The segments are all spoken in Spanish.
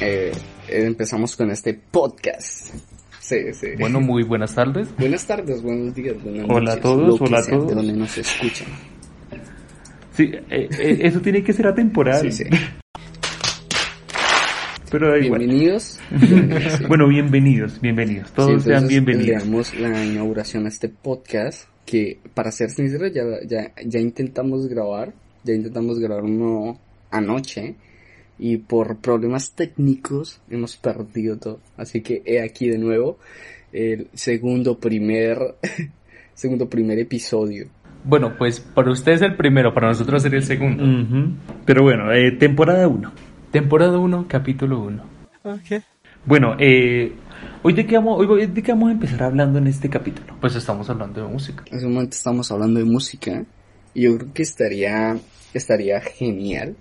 Eh, empezamos con este podcast. Sí, sí. Bueno, muy buenas tardes. Buenas tardes, buenos días, buenas Hola a noches, todos, lo que hola a todos. De donde nos escuchan. Sí, eh, eh, eso tiene que ser atemporal. Sí, sí. Pero da igual. Bienvenidos. bienvenidos, sí. Bueno, bienvenidos, bienvenidos. Todos sean bienvenidos. Le damos la inauguración a este podcast que, para ser sincero, ya, ya, ya intentamos grabar. Ya intentamos grabar uno anoche. Y por problemas técnicos hemos perdido todo. Así que he aquí de nuevo el segundo primer, segundo primer episodio. Bueno, pues para ustedes el primero, para nosotros sería el segundo. Pero bueno, eh, temporada 1. Temporada 1, capítulo 1. Bueno, eh, hoy, de qué vamos, hoy hoy de qué vamos a empezar hablando en este capítulo. Pues estamos hablando de música. En ese momento estamos hablando de música. Y yo creo que estaría, estaría genial.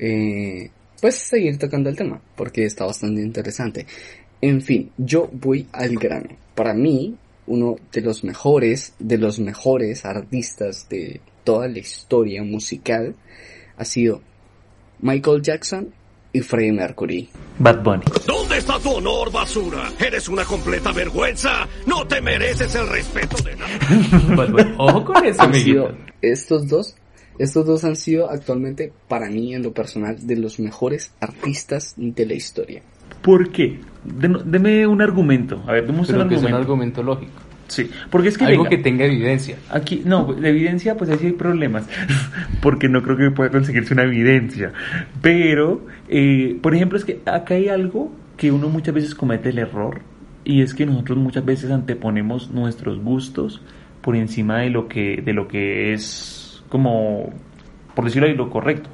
Eh, pues seguir tocando el tema. Porque está bastante interesante. En fin, yo voy al grano. Para mí, uno de los mejores, de los mejores artistas de toda la historia musical ha sido Michael Jackson y Freddie Mercury. Bad Bunny. ¿Dónde está tu honor, basura? Eres una completa vergüenza. No te mereces el respeto de nadie. Pues, bueno, ojo con eso, han sido estos dos estos dos han sido actualmente para mí en lo personal de los mejores artistas de la historia ¿Por qué? Den- deme un argumento. A ver, demos un Pero que es un argumento. argumento lógico. Sí, porque es que Algo venga, que tenga evidencia. Aquí, no, la evidencia, pues ahí sí hay problemas, porque no creo que pueda conseguirse una evidencia. Pero, eh, por ejemplo, es que acá hay algo que uno muchas veces comete el error, y es que nosotros muchas veces anteponemos nuestros gustos por encima de lo que, de lo que es como, por decirlo ahí, lo correcto.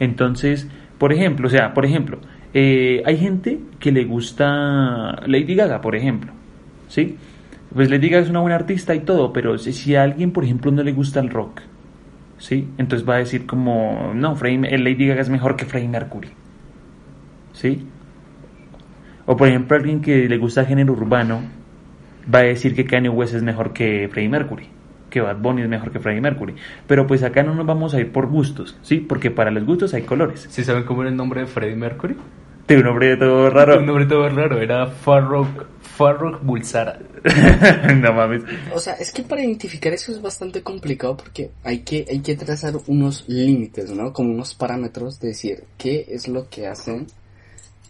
Entonces, por ejemplo, o sea, por ejemplo, eh, hay gente que le gusta Lady Gaga, por ejemplo, ¿sí? Pues Lady Gaga es una buena artista y todo, pero si, si a alguien, por ejemplo, no le gusta el rock, ¿sí? Entonces va a decir como, no, el Lady Gaga es mejor que Freddie Mercury, ¿sí? O por ejemplo, alguien que le gusta el género urbano va a decir que Kanye West es mejor que Freddie Mercury, que Bad Bunny es mejor que Freddie Mercury. Pero pues acá no nos vamos a ir por gustos, ¿sí? Porque para los gustos hay colores. ¿Sí saben cómo era el nombre de Freddie Mercury? Tiene un nombre de todo raro. Un nombre todo raro, era Farrokh, Farrokh Bulsara. no mames. o sea es que para identificar eso es bastante complicado porque hay que hay que trazar unos límites no como unos parámetros de decir qué es lo que hacen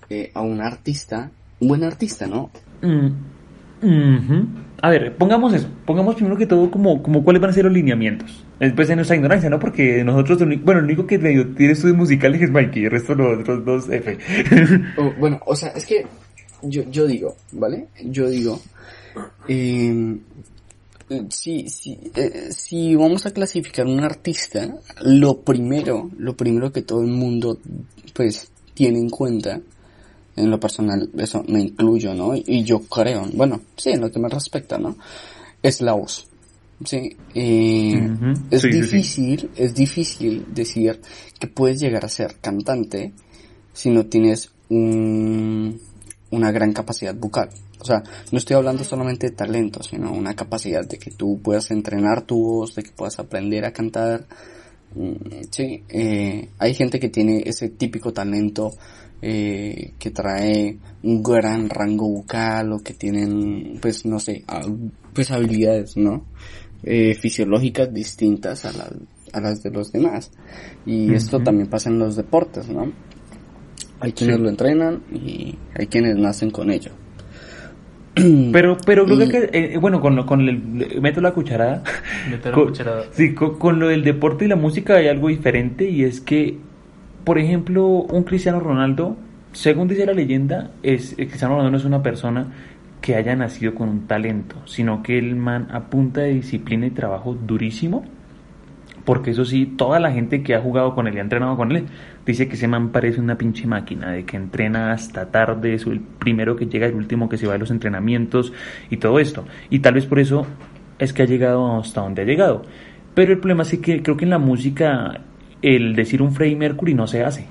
eh, a un artista un buen artista no Mm, ujú. A ver, pongamos eso. Pongamos primero que todo como, como cuáles van a ser los lineamientos. Después de nuestra ignorancia, ¿no? Porque nosotros, bueno, el único que tiene estudios musicales es Mikey, el resto los otros dos F. O, bueno, o sea, es que yo, yo digo, ¿vale? Yo digo, eh, si, si, eh, si vamos a clasificar un artista, lo primero, lo primero que todo el mundo, pues, tiene en cuenta, en lo personal, eso me incluyo, ¿no? Y yo creo, bueno, sí, en lo que me respecta, ¿no? Es la voz. Sí, eh, es Sí, sí, sí. difícil, es difícil decir que puedes llegar a ser cantante si no tienes un, una gran capacidad vocal. O sea, no estoy hablando solamente de talento, sino una capacidad de que tú puedas entrenar tu voz, de que puedas aprender a cantar. Mm, Sí, eh, hay gente que tiene ese típico talento eh, que trae un gran rango vocal o que tienen, pues no sé, pues habilidades, ¿no? Eh, fisiológicas distintas a, las a las de los demás. Y esto también pasa en los deportes, ¿no? Hay quienes Sí. lo entrenan y hay quienes nacen con ello. Pero, pero creo Y- que, eh, bueno, con, lo- con el, meto la cucharada. Meter la Con- cucharada. Sí, con, con lo del deporte y la música hay algo diferente y es que, por ejemplo, un Cristiano Ronaldo, según dice la leyenda, es, el Cristiano Ronaldo no es una persona que haya nacido con un talento, sino que el man a punta de disciplina y trabajo durísimo, porque eso sí, toda la gente que ha jugado con él y ha entrenado con él, dice que ese man parece una pinche máquina, de que entrena hasta tarde, es el primero que llega, el último que se va a los entrenamientos y todo esto. Y tal vez por eso es que ha llegado hasta donde ha llegado. Pero el problema es que creo que en la música el decir un Freddie Mercury no se hace.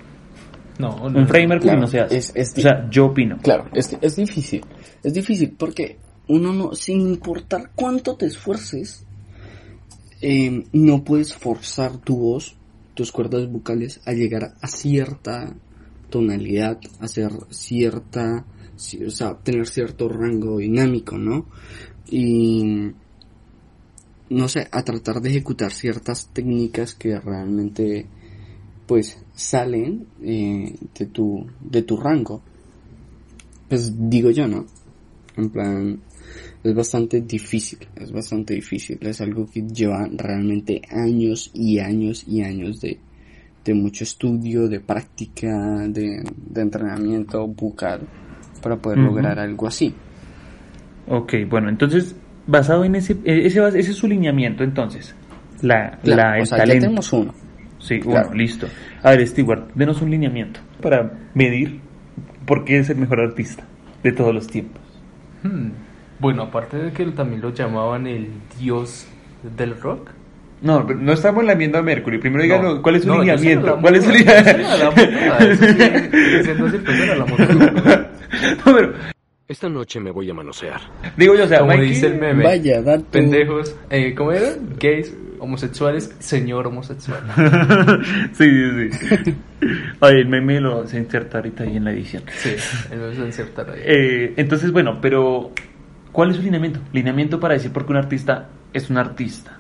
No, no, Un Freddie Mercury claro, no se hace. es- es o sea, yo opino. Claro, es, es difícil. Es difícil porque uno no, sin importar cuánto te esfuerces, eh, no puedes forzar tu voz, tus cuerdas vocales a llegar a cierta tonalidad, a hacer cierta, ci- o sea, tener cierto rango dinámico, ¿no? Y no sé, a tratar de ejecutar ciertas técnicas que realmente pues salen eh, de tu de tu rango. Pues digo yo no en plan es bastante difícil es bastante difícil. Es algo que lleva realmente años y años y años de de mucho estudio de práctica de, de entrenamiento bucal para poder lograr algo así. Ok, bueno, entonces, basado en ese, eh, ese, ese es su lineamiento, entonces. La, Claro, la, el o sea ya talento. tenemos uno Sí, Claro. bueno, listo. A ver, Stewart, denos un lineamiento para medir por qué es el mejor artista de todos los tiempos. Hmm. Bueno, aparte de que también lo llamaban el dios del rock. No, pero no estamos lamiendo a Mercury. Primero díganos No. cuál es su No, lineamiento. ¿Cuál es su lineamiento? No, pero, Esta noche me voy a manosear. digo yo, o sea, Como Mikey- dice el meme. vaya dato Pendejos, eh, ¿cómo era? Gays, homosexuales, señor homosexual. sí, sí, sí. Oye, el meme lo se inserta ahorita ahí en la edición. Sí, él me va a insertar ahí. Eh, entonces, bueno, pero ¿cuál es su lineamiento? Lineamiento para decir por qué un artista es un artista.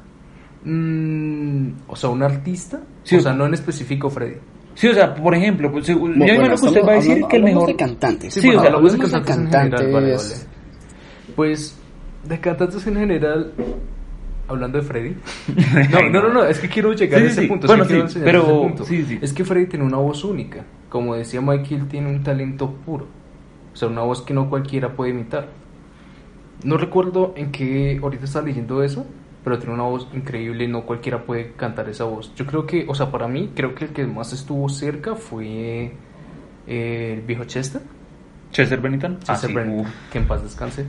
Mm, o sea, un artista. Sí, o o- sea, no en específico Freddy. Sí, o sea, por ejemplo, pues, yo Bueno, imagino que usted va a decir hablando- que el mejor... de cantantes Sí, Sí, o sea, hablamos de de cantantes en general, vale, cantantes. vale. Pues, de cantantes en general, hablando de Freddy. No, no, no, no, es que quiero llegar Sí, a ese sí. punto. es Bueno, que quiero sí, enseñar pero- ese punto. sí, sí. Es que Freddy tiene una voz única. Como decía Michael, tiene un talento puro. O sea, una voz que no cualquiera puede imitar. No recuerdo en qué, ahorita estaba leyendo eso, pero tiene una voz increíble y no cualquiera puede cantar esa voz. Yo creo que, o sea, para mí, creo que el que más estuvo cerca fue eh, el viejo Chester. Chester Bennington. Ah, Chester sí, Bennington, uf. que en paz descanse.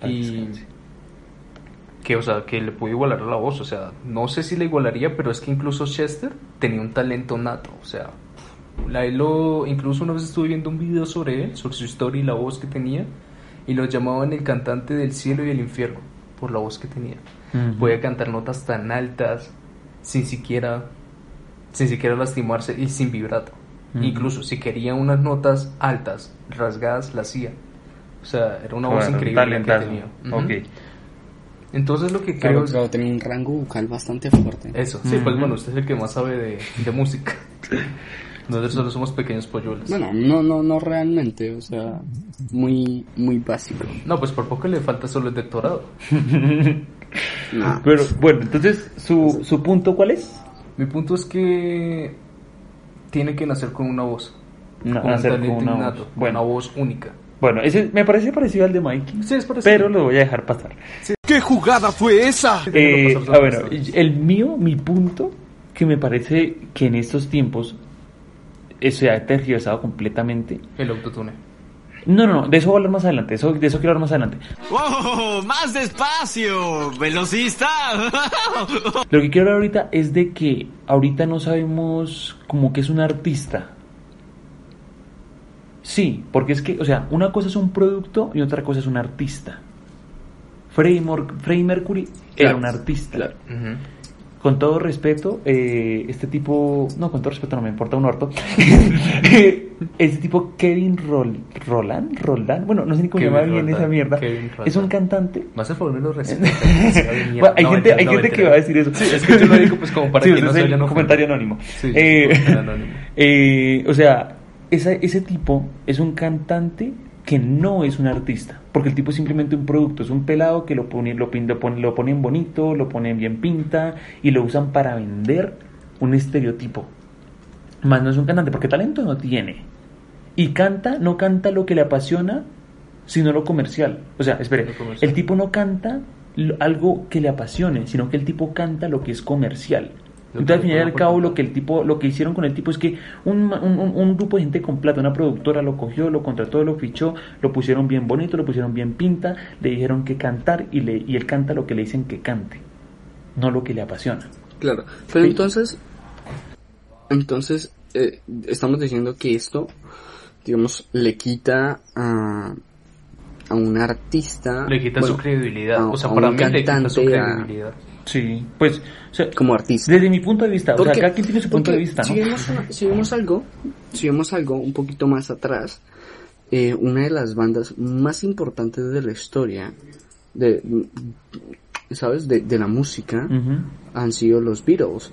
Paz y descanse. que, o sea, que le pudo igualar la voz, o sea, no sé si le igualaría, pero es que incluso Chester tenía un talento nato, o sea, la, lo, incluso una vez estuve viendo un video sobre él, sobre su historia y la voz que tenía, y lo llamaban el cantante del cielo y el infierno, por la voz que tenía. Ujú. Podía cantar notas tan altas, sin siquiera, sin siquiera lastimarse y sin vibrato. Incluso si quería unas notas altas, rasgadas, la hacía. O sea, era una voz Bueno, increíble que tenía. Entonces lo que Claro, creo es... claro, tenía un rango vocal bastante fuerte. Eso, sí, pues bueno, usted es el que más sabe de, de música. Nosotros solo somos pequeños polluelos. Bueno, no, no, no realmente, o sea, muy, muy básico. No, pues por poco le falta solo el doctorado. No. Pero bueno, entonces, ¿su, ¿su punto cuál es? Mi punto es que tiene que nacer con una voz. Na- con un nacer con talento una innato, voz. con Bueno. una voz única. Bueno, ese me parece parecido al de Mikey. Sí, es parecido. Pero lo voy a dejar pasar. ¿Qué jugada fue esa? Eh, ah, bueno, el mío, mi punto, que me parece que en estos tiempos eh, se ha tergiversado completamente. El autotune. No, no, no, de eso voy a hablar más adelante, eso, de eso quiero hablar más adelante. ¡Oh! ¡Más despacio! ¡Velocista! Lo que quiero hablar ahorita es de que ahorita no sabemos como que es un artista. Sí, porque es que, o sea, una cosa es un producto y otra cosa es un artista. Freddie, Mercury era un artista. claro. Ujú. Con todo respeto, eh, este tipo, no, con todo respeto no me importa un orto. este tipo Kevin Rol, Roland, Roland, bueno, no sé ni cómo Kevin llama bien esa mierda. Es un cantante. Más a favor Bueno, hay gente, hay gente que va a decir eso. Sí, es que yo lo digo pues como para Sí, que no se a comentario anónimo. Sí, Eh, anónimo. eh, o sea, esa- ese tipo es un cantante que no es un artista, porque el tipo es simplemente un producto, es un pelado que lo, pone, lo, lo, pone- lo ponen bonito, lo ponen bien pinta y lo usan para vender un estereotipo. Más no es un cantante, porque talento no tiene. Y canta, no canta lo que le apasiona sino lo comercial. O sea, espere, el tipo no canta algo que le apasione, sino que el tipo canta lo que es comercial. Entonces, al final y al cabo, lo que el tipo, lo que hicieron con el tipo es que un, un, grupo de gente con plata, una productora lo cogió, lo contrató, lo fichó, lo pusieron bien bonito, lo pusieron bien pinta, le dijeron que cantar y, le, y él canta lo que le dicen que cante, no lo que le apasiona. Claro, pero Sí. entonces, entonces eh, estamos diciendo que esto, digamos, le quita a, a un artista, Le quita bueno, su credibilidad. a- o sea, a para un mí le quita su cantante, a- credibilidad. Sí, pues, o sea, como artista. desde mi punto de vista, o sea, Porque- cada quien tiene su punto de porque vista, ¿no? Si vemos, una- si vemos algo, si vemos algo un poquito más atrás, eh, una de las bandas más importantes de la historia, de, ¿sabes? De, de la música, Ujú. han sido los Beatles.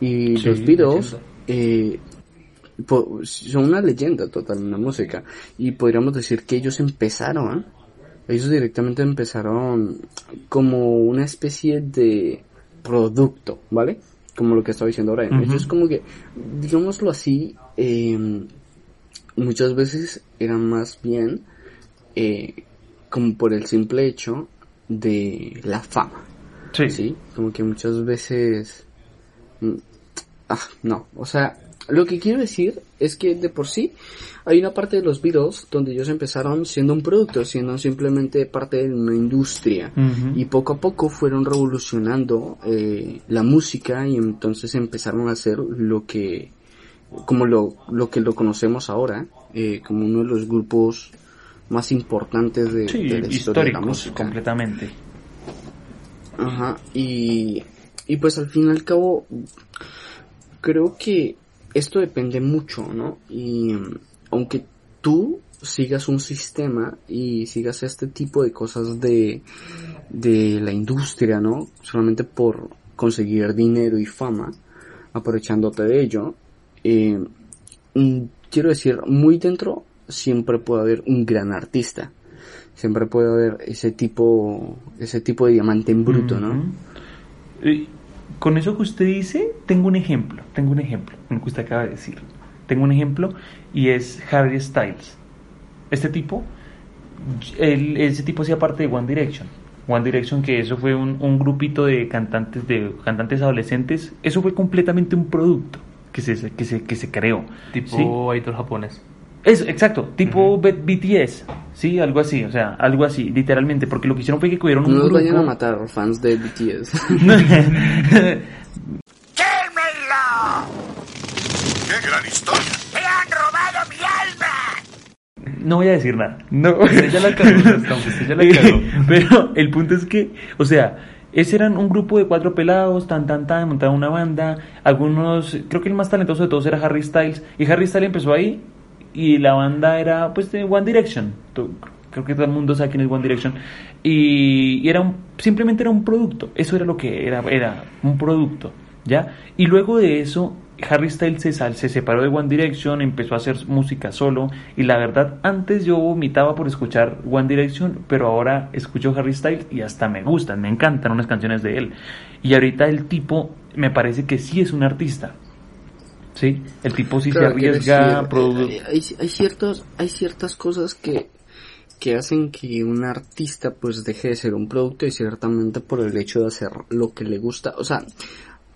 Y Sí, los Beatles eh, son una leyenda total en la música. Y podríamos decir que ellos empezaron, ellos directamente empezaron como una especie de producto, ¿vale? Como lo que estaba diciendo ahora. Ujú. Ellos como que, digámoslo así, eh, muchas veces eran más bien eh, como por el simple hecho de la fama. Sí. Sí, como que muchas veces... mm, Ah, no, o sea, lo que quiero decir es que de por sí hay una parte de los Beatles donde ellos empezaron siendo un producto, siendo simplemente parte de una industria. Y poco a poco fueron revolucionando eh, la música y entonces empezaron a hacer lo que, como lo, lo que lo conocemos ahora, eh, como uno de los grupos más importantes de, Sí, de la historia de la música. completamente. Ajá, y, y pues al fin y al cabo, creo que esto depende mucho, ¿no? Y mm, aunque tú sigas un sistema y sigas este tipo de cosas de, de la industria, ¿no? Solamente por conseguir dinero y fama, aprovechándote de ello, eh, mm, quiero decir, muy dentro siempre puede haber un gran artista. Siempre puede haber ese tipo, ese tipo de diamante en bruto, ¿no? Con eso que usted dice, tengo un ejemplo, tengo un ejemplo, lo que usted acaba de decir. Tengo un ejemplo y es Harry Styles. Este tipo, él- ese tipo hacía parte de One Direction. One Direction, que eso fue un, un grupito de cantantes, de cantantes adolescentes, eso fue completamente un producto que se, que se, que se creó. Tipo ¿sí? idol japonés. Eso, exacto, tipo B- BTS, sí, algo así, o sea, algo así, literalmente, porque lo que hicieron fue que cogieron un No grupo... vayan a matar fans de BTS. ¡Qué gran historia! No voy a decir nada. No. Usted ya la cagó, ya la cagó. Pero el punto es que, o sea, ese eran un grupo de cuatro pelados, tan, tan, tan, montaban una banda. Algunos, creo que el más talentoso de todos era Harry Styles. Y Harry Styles empezó ahí y la banda era, pues, de One Direction. Creo que todo el mundo sabe quién es One Direction. Y, era simplemente era un producto. Eso era lo que era, era un producto. ¿Ya? Y luego de eso, Harry Styles se, se separó de One Direction, empezó a hacer música solo. Y la verdad, antes yo vomitaba por escuchar One Direction, pero ahora escucho Harry Styles y hasta me gustan, me encantan unas canciones de él. Y ahorita el tipo me parece que sí es un artista. ¿Sí? El tipo sí Claro, se arriesga, decir, eh, hay, hay ciertos, hay ciertas cosas que, que hacen que un artista pues deje de ser un producto y ciertamente por el hecho de hacer lo que le gusta, o sea,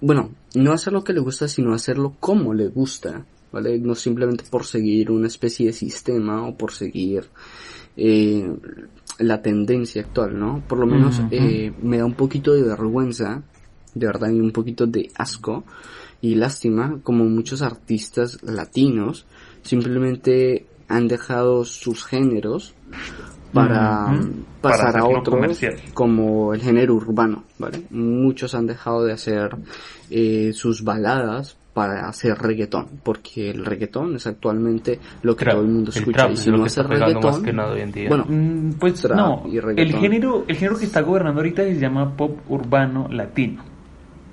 bueno, no hacer lo que le gusta, sino hacerlo como le gusta, ¿vale? No simplemente por seguir una especie de sistema o por seguir eh, la tendencia actual, ¿no? Por lo menos eh, me da un poquito de vergüenza, de verdad, y un poquito de asco y lástima como muchos artistas latinos simplemente han dejado sus géneros para pasar Para a comercial. como el género urbano, ¿vale? Muchos han dejado de hacer eh, sus baladas para hacer reggaetón, porque el reggaetón es actualmente lo que Trap, todo el mundo el escucha trap y es si lo no hace reggaetón, más que nada hoy en día. bueno, Mm, Pues no, y el género, el género que está gobernando ahorita se llama pop urbano latino.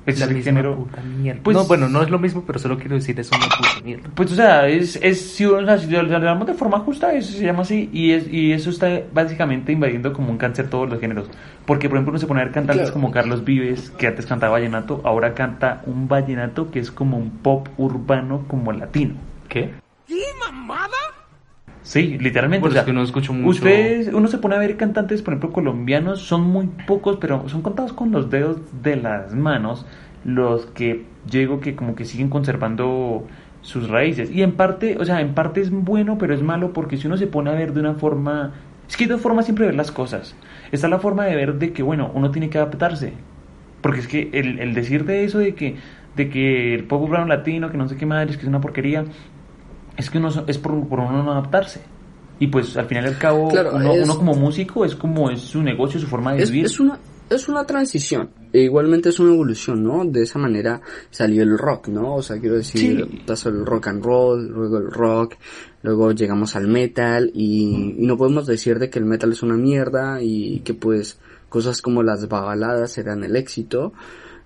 La es el misma género. puta mierda. Pues- no, bueno, no es lo mismo, pero solo quiero decir es una puta mierda. Pues o sea, es, es si, o sea, si lo lo hablamos de forma justa, eso se llama así, y es, y eso está básicamente invadiendo como un cáncer todos los géneros. Porque por ejemplo uno se pone a ver cantantes Claro. como Carlos Vives, que antes cantaba vallenato, ahora canta un vallenato que es como un pop urbano como latino. ¿Qué? Sí, literalmente. Bueno, o sea, es que no escucho mucho- Ustedes, uno se pone a ver cantantes, por ejemplo, colombianos, son muy pocos, pero son contados con los dedos de las manos los que llego que como que siguen conservando sus raíces. Y en parte, o sea, en parte es bueno, pero es malo porque si uno se pone a ver de una forma... Es que hay dos formas siempre de ver las cosas. Está la forma de ver de que, bueno, uno tiene que adaptarse. Porque es que el, el decir de eso, de que, de que el pop urbano latino, que no sé qué madre, es que es una porquería, es que uno es por, por uno no adaptarse. Y pues al final y al cabo, Claro, uno, es- uno como músico es como es su negocio, su forma de es, vivir. es una es una transición e igualmente es una evolución no de esa manera salió el rock no o sea quiero decir Sí. pasó el rock and roll luego el rock luego llegamos al metal y, y no podemos decir de que el metal es una mierda y que pues cosas como las baladas eran el éxito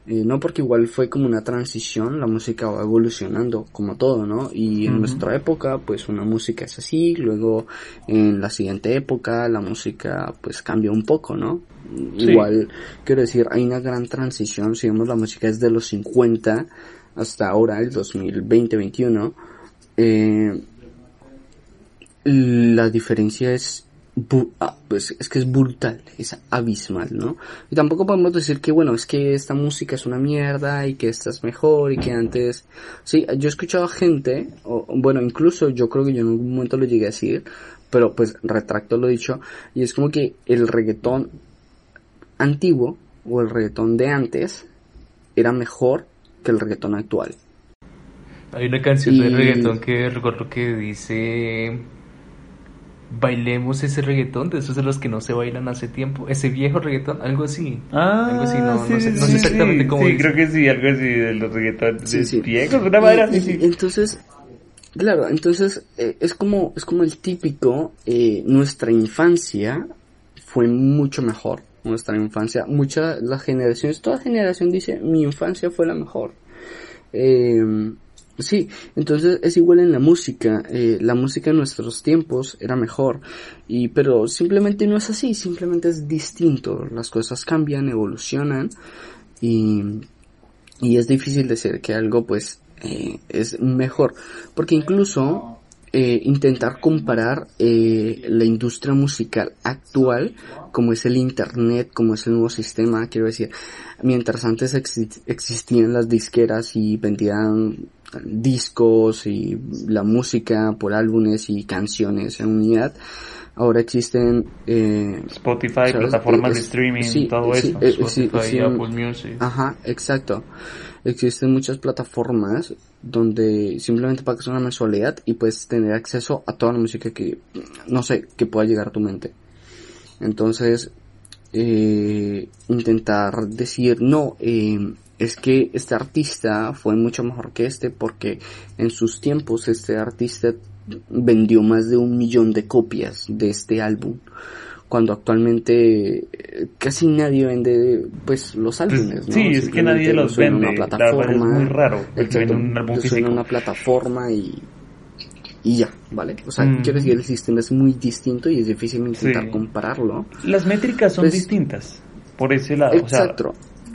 eh, no porque igual fue como una transición, la música va evolucionando como todo, ¿no? Y en nuestra época pues una música es así, luego en la siguiente época la música pues cambia un poco, ¿no? Sí. Igual, quiero decir, hay una gran transición, si vemos la música es de los 50 hasta ahora, el 2020-21, eh, la diferencia es pues es que es brutal, es abismal, ¿no? Y tampoco podemos decir que bueno, es que esta música es una mierda y que esta es mejor y que antes sí, yo he escuchado a gente, o bueno, incluso yo creo que yo en algún momento lo llegué a decir, pero pues retracto lo dicho y es como que el reggaetón antiguo o el reggaetón de antes era mejor que el reggaetón actual. Hay una canción de Y- reggaetón que recuerdo que dice bailemos ese reggaetón de esos de los que no se bailan hace tiempo, ese viejo reggaetón, algo así. Ah, algo así, no, sí, no sé, sí, no sé exactamente sí, cómo Sí, dice. creo que sí, algo así de los reggaetones Sí, sí. viejos, una manera Y- así, y sí. Entonces, claro, entonces eh, es como es como el típico eh, nuestra infancia fue mucho mejor. Nuestra infancia, muchas las generaciones, toda generación dice mi infancia fue la mejor. Eh, sí, entonces es igual en la música. eh, la música en nuestros tiempos era mejor. Y pero simplemente no es así, simplemente es distinto. Las cosas cambian, evolucionan y y es difícil decir que algo pues eh, es mejor porque incluso eh, intentar comparar eh, la industria musical actual como es el internet como es el nuevo sistema quiero decir mientras antes exi- existían las disqueras y vendían discos y la música por álbumes y canciones en unidad ahora existen eh, Spotify, ¿sabes? plataformas Eh, de streaming, sí, todo sí, eso. eh, Spotify, sí, Apple Music. Ajá, exacto. Existen muchas plataformas donde simplemente pagas una mensualidad y puedes tener acceso a toda la música que, no sé, que pueda llegar a tu mente. Entonces, eh, intentar decir, no, eh, es que este artista fue mucho mejor que este porque en sus tiempos este artista vendió más de un millón de copias de este álbum cuando actualmente eh, casi nadie vende pues los álbumes ¿no? sí, es que nadie los suena vende, una verdad es muy raro el que exacto, vende un álbum suena una plataforma y y ya, ¿vale? O sea, Mm. quiero decir, el sistema es muy distinto y es difícil intentar Sí. compararlo. Las métricas son Pues- distintas, por ese lado. o sea, Exacto,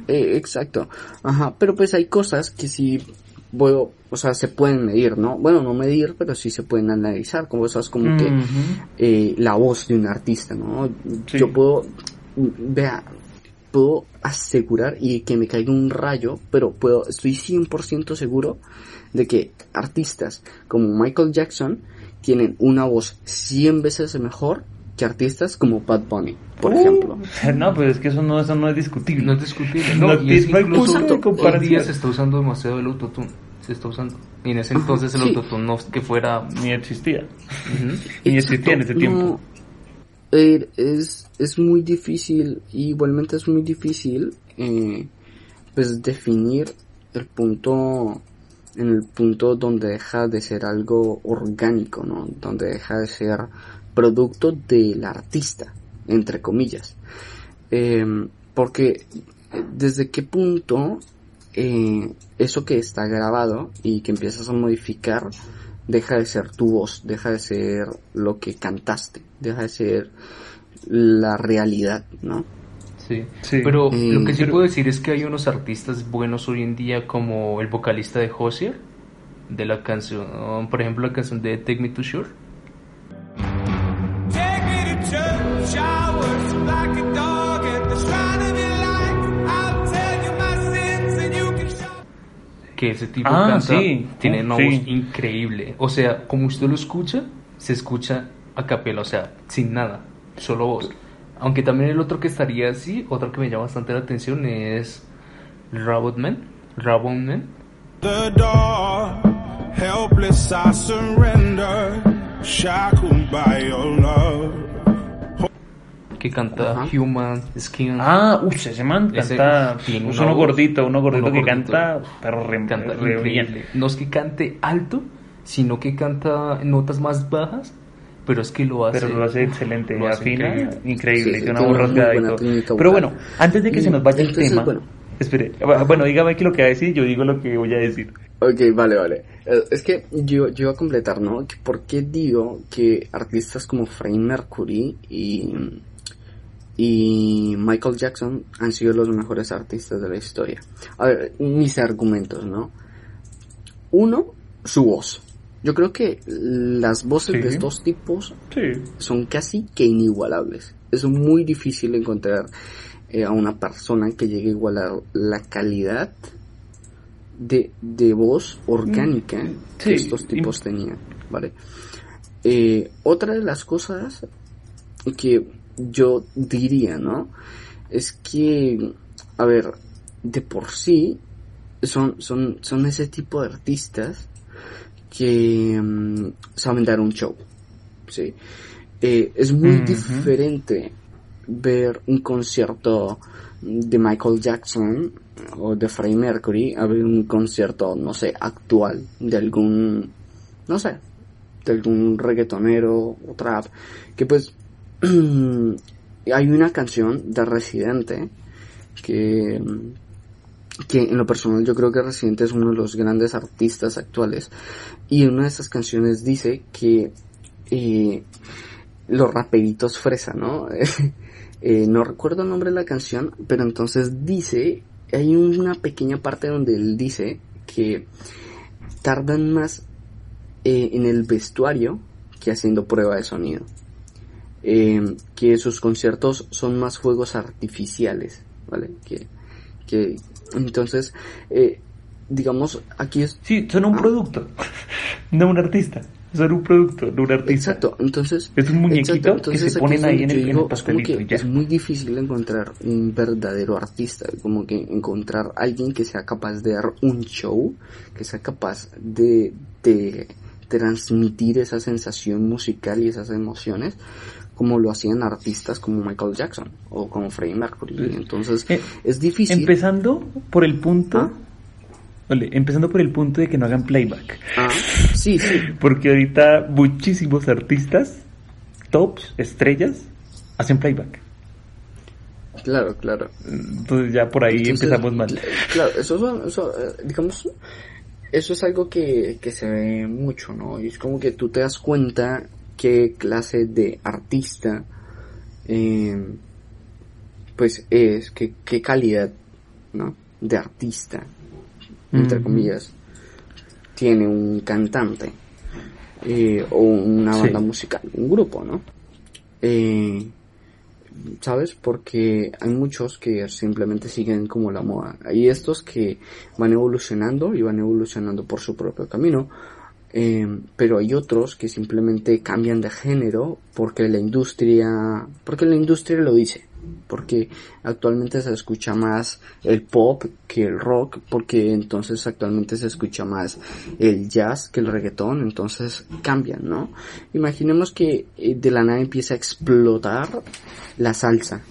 eh, exacto. Ajá, pero pues hay cosas que sí puedo, o sea, se pueden medir, ¿no? Bueno, no medir, pero sí se pueden analizar, como cosas como que eh, la voz de un artista, ¿no? Sí. Yo puedo, vea, puedo asegurar y que me caiga un rayo, pero puedo, estoy 100% seguro de que artistas como Michael Jackson tienen una voz 100 veces mejor que artistas como Bad Bunny, por Uh, ejemplo. No, pues es que eso no, eso no es discutible. No es discutible, No ¿no? y es no incluso hoy día se está usando demasiado el autotune. Se está usando. Y en ese entonces el sí. autotune no que fuera... Ni existía. Ujú. Ni existía en ese No, tiempo. eh, es, es muy difícil, igualmente es muy difícil, eh, pues definir el punto, en el punto donde deja de ser algo orgánico, ¿no? Donde deja de ser producto del artista, entre comillas. Eh, porque eh, desde qué punto eh, eso que está grabado y que empiezas a modificar deja de ser tu voz, deja de ser lo que cantaste, deja de ser la realidad, ¿no? Sí. Sí. Pero Eh, lo que sí pero- puedo decir es que hay unos artistas buenos hoy en día como el vocalista de Hozier, de la canción, por ejemplo la canción de Take Me to Shore. Que ese tipo Ah, canta, sí. tiene Uh, una sí. voz increíble. O sea, como usted lo escucha, se escucha a capela, o sea, sin nada, solo voz. Aunque también el otro que estaría así, otro que me llama bastante la atención es Robotman. Robotman. the door. Helpless, I surrender. Shackled by. Que canta Ajá. Human Skin. Ah, uff, ese man Ese canta. tiene es una uno gordito, uno gordito uno que gordito. canta, pero re, canta re increíble. bien. No es que cante alto, sino que canta en notas más bajas, pero es que lo hace. Pero lo hace excelente, lo hace afina, increíble. increíble, Sí, tiene una rasgada y todo. Pero bueno, antes de que se nos vaya el tema, bueno. espere, bueno, dígame aquí lo que va a decir, yo digo lo que voy a decir. Ok, vale, vale. Eh, Es que yo, yo iba a completar, ¿no? Que ¿Por qué digo que artistas como Freddie Mercury y, y Michael Jackson han sido los mejores artistas de la historia? A ver, mis argumentos, ¿no? Uno, su voz. Yo creo que las voces Sí. de estos tipos Sí. son casi que inigualables. Es muy difícil encontrar eh, a una persona que llegue a igualar la calidad de, de voz orgánica que Sí, estos tipos tenían, ¿vale? Eh, otra de las cosas que yo diría, ¿no? Es que, a ver, de por sí son, son, son ese tipo de artistas que mm, saben dar un show, ¿sí? Eh, es muy diferente ver un concierto de Michael Jackson o de Freddie Mercury a ver un concierto, no sé, actual de algún, no sé, de algún reggaetonero o trap, que pues hay una canción de Residente que que en lo personal yo creo que Residente es uno de los grandes artistas actuales y en una de esas canciones dice que eh, los raperitos fresa, ¿no? Eh, no recuerdo el nombre de la canción, pero entonces dice, hay una pequeña parte donde él dice que tardan más eh, en el vestuario que haciendo prueba de sonido. Eh, que sus conciertos son más fuegos artificiales, ¿vale? Que, que entonces, eh, digamos, aquí es Sí, son un Ah. producto, no un artista. Son un producto, no un artista. Exacto, entonces... Es un muñequito exacto, que se entonces ponen ahí en el- yo en el digo, pastelito y ya. Es muy difícil encontrar un verdadero artista, como que encontrar alguien que sea capaz de dar un show, que sea capaz de, de transmitir esa sensación musical y esas emociones, como lo hacían artistas como Michael Jackson o como Freddie Mercury. Entonces, Eh, es difícil. Empezando por el punto, Ah. Ole, empezando por el punto de que no hagan playback. Ah, sí, sí. Porque ahorita muchísimos artistas, tops, estrellas, hacen playback. Claro, claro. Entonces ya por ahí Entonces, empezamos mal. cl- Claro, eso, son- eso, eh, digamos, eso es algo que, que se ve mucho, ¿no? Y es como que tú te das cuenta qué clase de artista, eh, pues es, qué, qué calidad, ¿no? De artista, entre comillas, tiene un cantante eh, o una Sí. banda musical, un grupo, ¿no? Eh, ¿sabes? Porque hay muchos que simplemente siguen como la moda. Hay estos que van evolucionando y van evolucionando por su propio camino. Eh, pero hay otros que simplemente cambian de género porque la industria, porque la industria lo dice. Porque actualmente se escucha más el pop que el rock, porque entonces actualmente se escucha más el jazz que el reggaetón, entonces cambian, ¿no? Imaginemos que eh, de la nada empieza a explotar la salsa,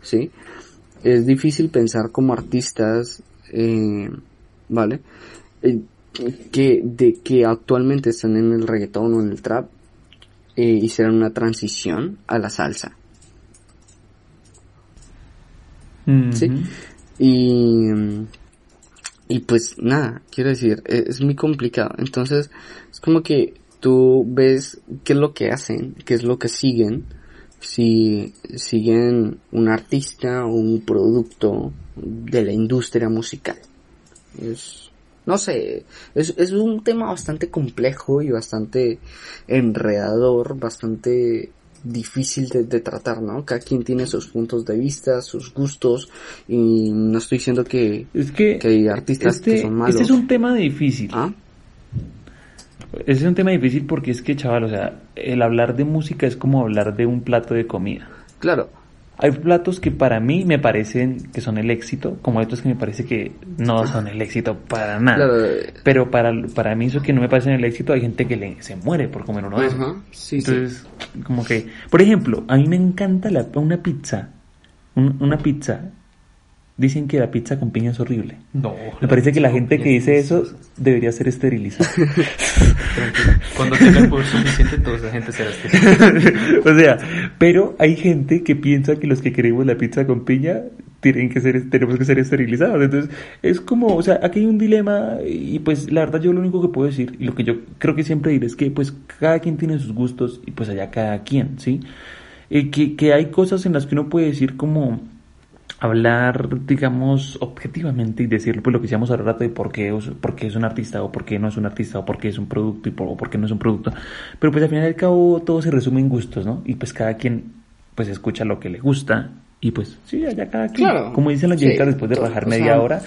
¿sí? Es difícil pensar como artistas, eh, ¿vale? Que, de que actualmente están en el reggaetón o en el trap, eh, hicieran una transición a la salsa, ¿sí? Ujú. Y, y pues nada, quiero decir, e- es muy complicado. Entonces, es como que tú ves qué es lo que hacen, qué es lo que siguen, si siguen un artista o un producto de la industria musical. Es, no sé, es, es un tema bastante complejo y bastante enredador, bastante difícil de, de tratar, ¿no? Cada quien tiene sus puntos de vista, sus gustos, y no estoy diciendo que, Es que, que hay artistas este, que son malos. este es un tema difícil. ¿Ah? Este es un tema difícil porque es que, chaval, o sea, el hablar de música es como hablar de un plato de comida. Claro, Hay platos que para mí me parecen que son el éxito, como hay otros que me parece que no son el éxito para nada. eh, Pero para, para mí eso que no me parecen el éxito, hay gente que le, se muere por comer uno de esos. ajá, sí, sí. Entonces, como que, por ejemplo, a mí me encanta la, una pizza, un- una pizza. Dicen que la pizza con piña es horrible. No. Me parece que la gente que dice eso debería ser esterilizada. Tranquilo. Cuando tenga el poder suficiente, toda esa gente será esterilizada. o sea, pero hay gente que piensa que los que queremos la pizza con piña tienen que ser, tenemos que ser esterilizados. Entonces, es como, o sea, aquí hay un dilema y pues la verdad yo lo único que puedo decir y lo que yo creo que siempre diré es que pues cada quien tiene sus gustos y pues allá cada quien, ¿sí? Eh, que, que hay cosas en las que uno puede decir como hablar, digamos, objetivamente y decir pues, lo que decíamos hace rato de por qué, es- por qué es un artista o por qué no es un artista o por qué es un producto y por, o por qué no es un producto. Pero pues al final y al cabo todo se resume en gustos, ¿no? Y pues cada quien pues escucha lo que le gusta y pues sí, allá cada quien. Claro. Como dicen los Sí, después de todo, rajar o media sea, hora,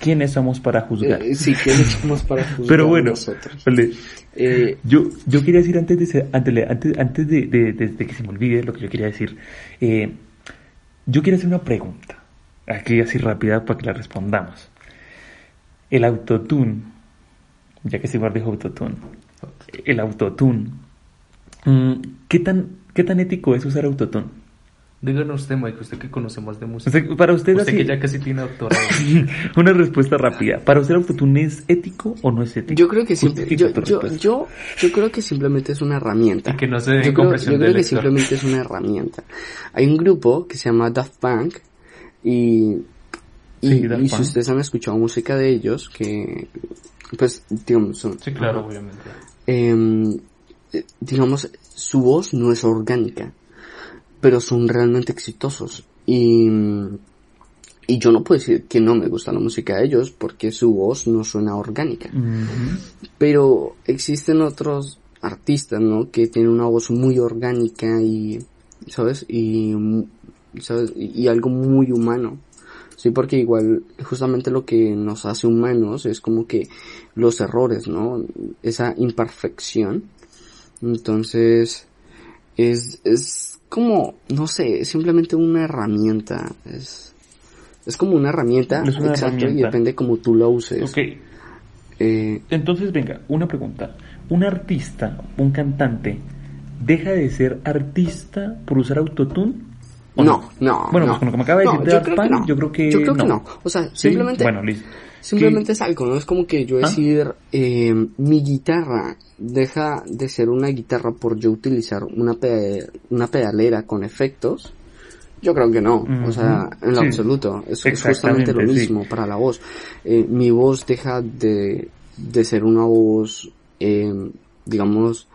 ¿quiénes somos para juzgar? Eh, sí, que somos para juzgar Pero bueno, nosotros. vale. Eh, Yo, yo quería decir antes de, antes, antes, antes de, de- de- de que se me olvide lo que yo quería decir, eh, yo quiero hacer una pregunta, aquí así rápida para que la respondamos. El autotune, ya que Sigmar dijo autotune, el autotune, mm, ¿qué tan, ¿qué tan ético es usar autotune? Díganos usted, Mike, usted que conoce más de música. O sea, para usted, Usted así, que ya casi tiene doctorado. una respuesta rápida. ¿Para usted el autotune es ético o no es ético? yo creo que simple- yo, yo, yo, yo creo que simplemente es una herramienta. Y que no se yo creo, yo creo que simplemente es una herramienta. Hay un grupo que se llama Daft Punk y, y, Sí, Daft y si ustedes han escuchado música de ellos, que pues digamos son, Sí, claro, obviamente. em, eh, digamos, su voz no es orgánica, pero son realmente exitosos. Y, y yo no puedo decir que no me gusta la música de ellos porque su voz no suena orgánica. Pero existen otros artistas, ¿no? Que tienen una voz muy orgánica y, ¿sabes? Y, ¿sabes? Y, y algo muy humano. Sí, porque igual justamente lo que nos hace humanos es como que los errores, ¿no? Esa imperfección. Entonces, es, es como, no sé, es simplemente una herramienta. Es, es como una herramienta, Es una exacto, y depende como tú la uses. Ok, Eh, entonces venga, una pregunta. ¿Un artista, un cantante, deja de ser artista por usar autotune? ¿O no, no. Bueno, no. pues con lo que me acaba de No, decir yo Daft creo no. yo creo que Yo creo que no. no. O sea, ¿Sí? simplemente, Bueno, listo. Simplemente es algo, ¿no? Es como que yo ¿Ah? decir, eh, mi guitarra deja de ser una guitarra por yo utilizar una, pe- una pedalera con efectos. Yo creo que no, o sea, en lo Sí. absoluto. Es, es justamente lo sí. mismo para la voz. Eh, mi voz deja de, de ser una voz, eh, digamos,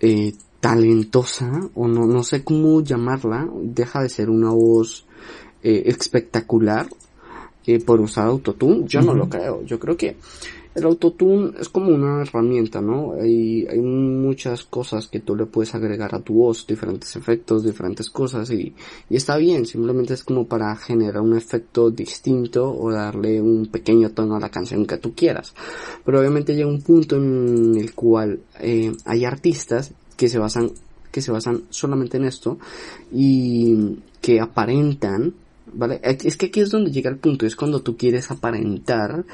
eh, talentosa, o no, no sé cómo llamarla, deja de ser una voz eh, espectacular eh, por usar autotune. Yo no lo creo. Yo creo que el autotune es como una herramienta, ¿no? Hay, hay muchas cosas que tú le puedes agregar a tu voz, diferentes efectos, diferentes cosas y, y está bien, simplemente es como para generar un efecto distinto o darle un pequeño tono a la canción que tú quieras. Pero obviamente llega un punto en el cual eh, hay artistas que se basan que se basan solamente en esto y que aparentan, ¿vale? Es que aquí es donde llega el punto, es cuando tú quieres aparentar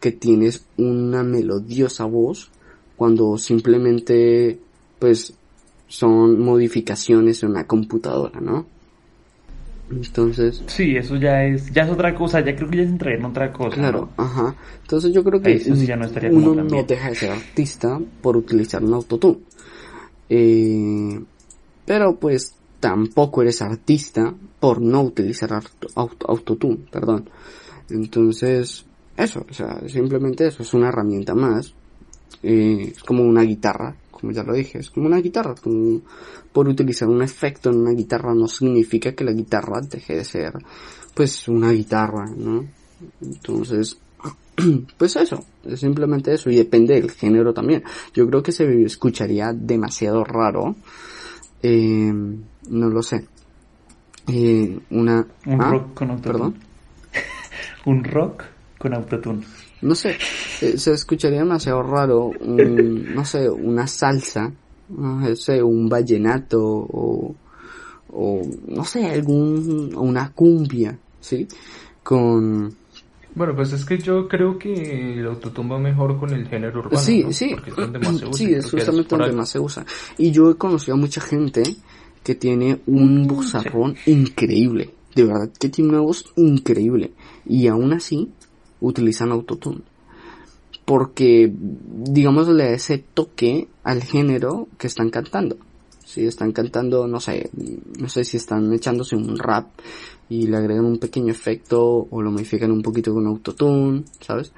que tienes una melodiosa voz cuando simplemente pues son modificaciones en una computadora, ¿no? Entonces, Sí, eso ya es, ya es otra cosa, ya creo que ya es entrar en otra cosa. claro, ¿no? ajá. Entonces yo creo que Ahí sí ya no estaría uno no deja de ser artista por utilizar un autotune. Eh, pero pues tampoco eres artista por no utilizar auto- auto- autotune, perdón. Entonces, eso, o sea, simplemente eso, es una herramienta más. Es como una guitarra, como ya lo dije, es como una guitarra. por utilizar un efecto en una guitarra no significa que la guitarra deje de ser, pues, una guitarra, ¿no? Entonces, pues eso, es simplemente eso, y depende del género también. Yo creo que se escucharía demasiado raro eh, no lo sé, eh, una... Un ah, rock con autotune. Perdón. Un rock con autotune. No sé, eh, se escucharía demasiado raro, un, no sé, una salsa, no sé, un vallenato o, o no sé, algún, una cumbia, ¿sí? Con, Bueno, pues es que yo creo que el autotune va mejor con el género urbano. sí, ¿no? sí, Porque es donde más se usa. sí, es justamente donde más se usa. Y yo he conocido a mucha gente que tiene un bozarrón increíble, de verdad, que tiene una voz increíble. Y aún así, utilizan autotune. Porque, digamos, le da ese toque al género que están cantando. Si están cantando, no sé, no sé si están echándose un rap y le agregan un pequeño efecto o lo modifican un poquito con autotune, ¿sabes?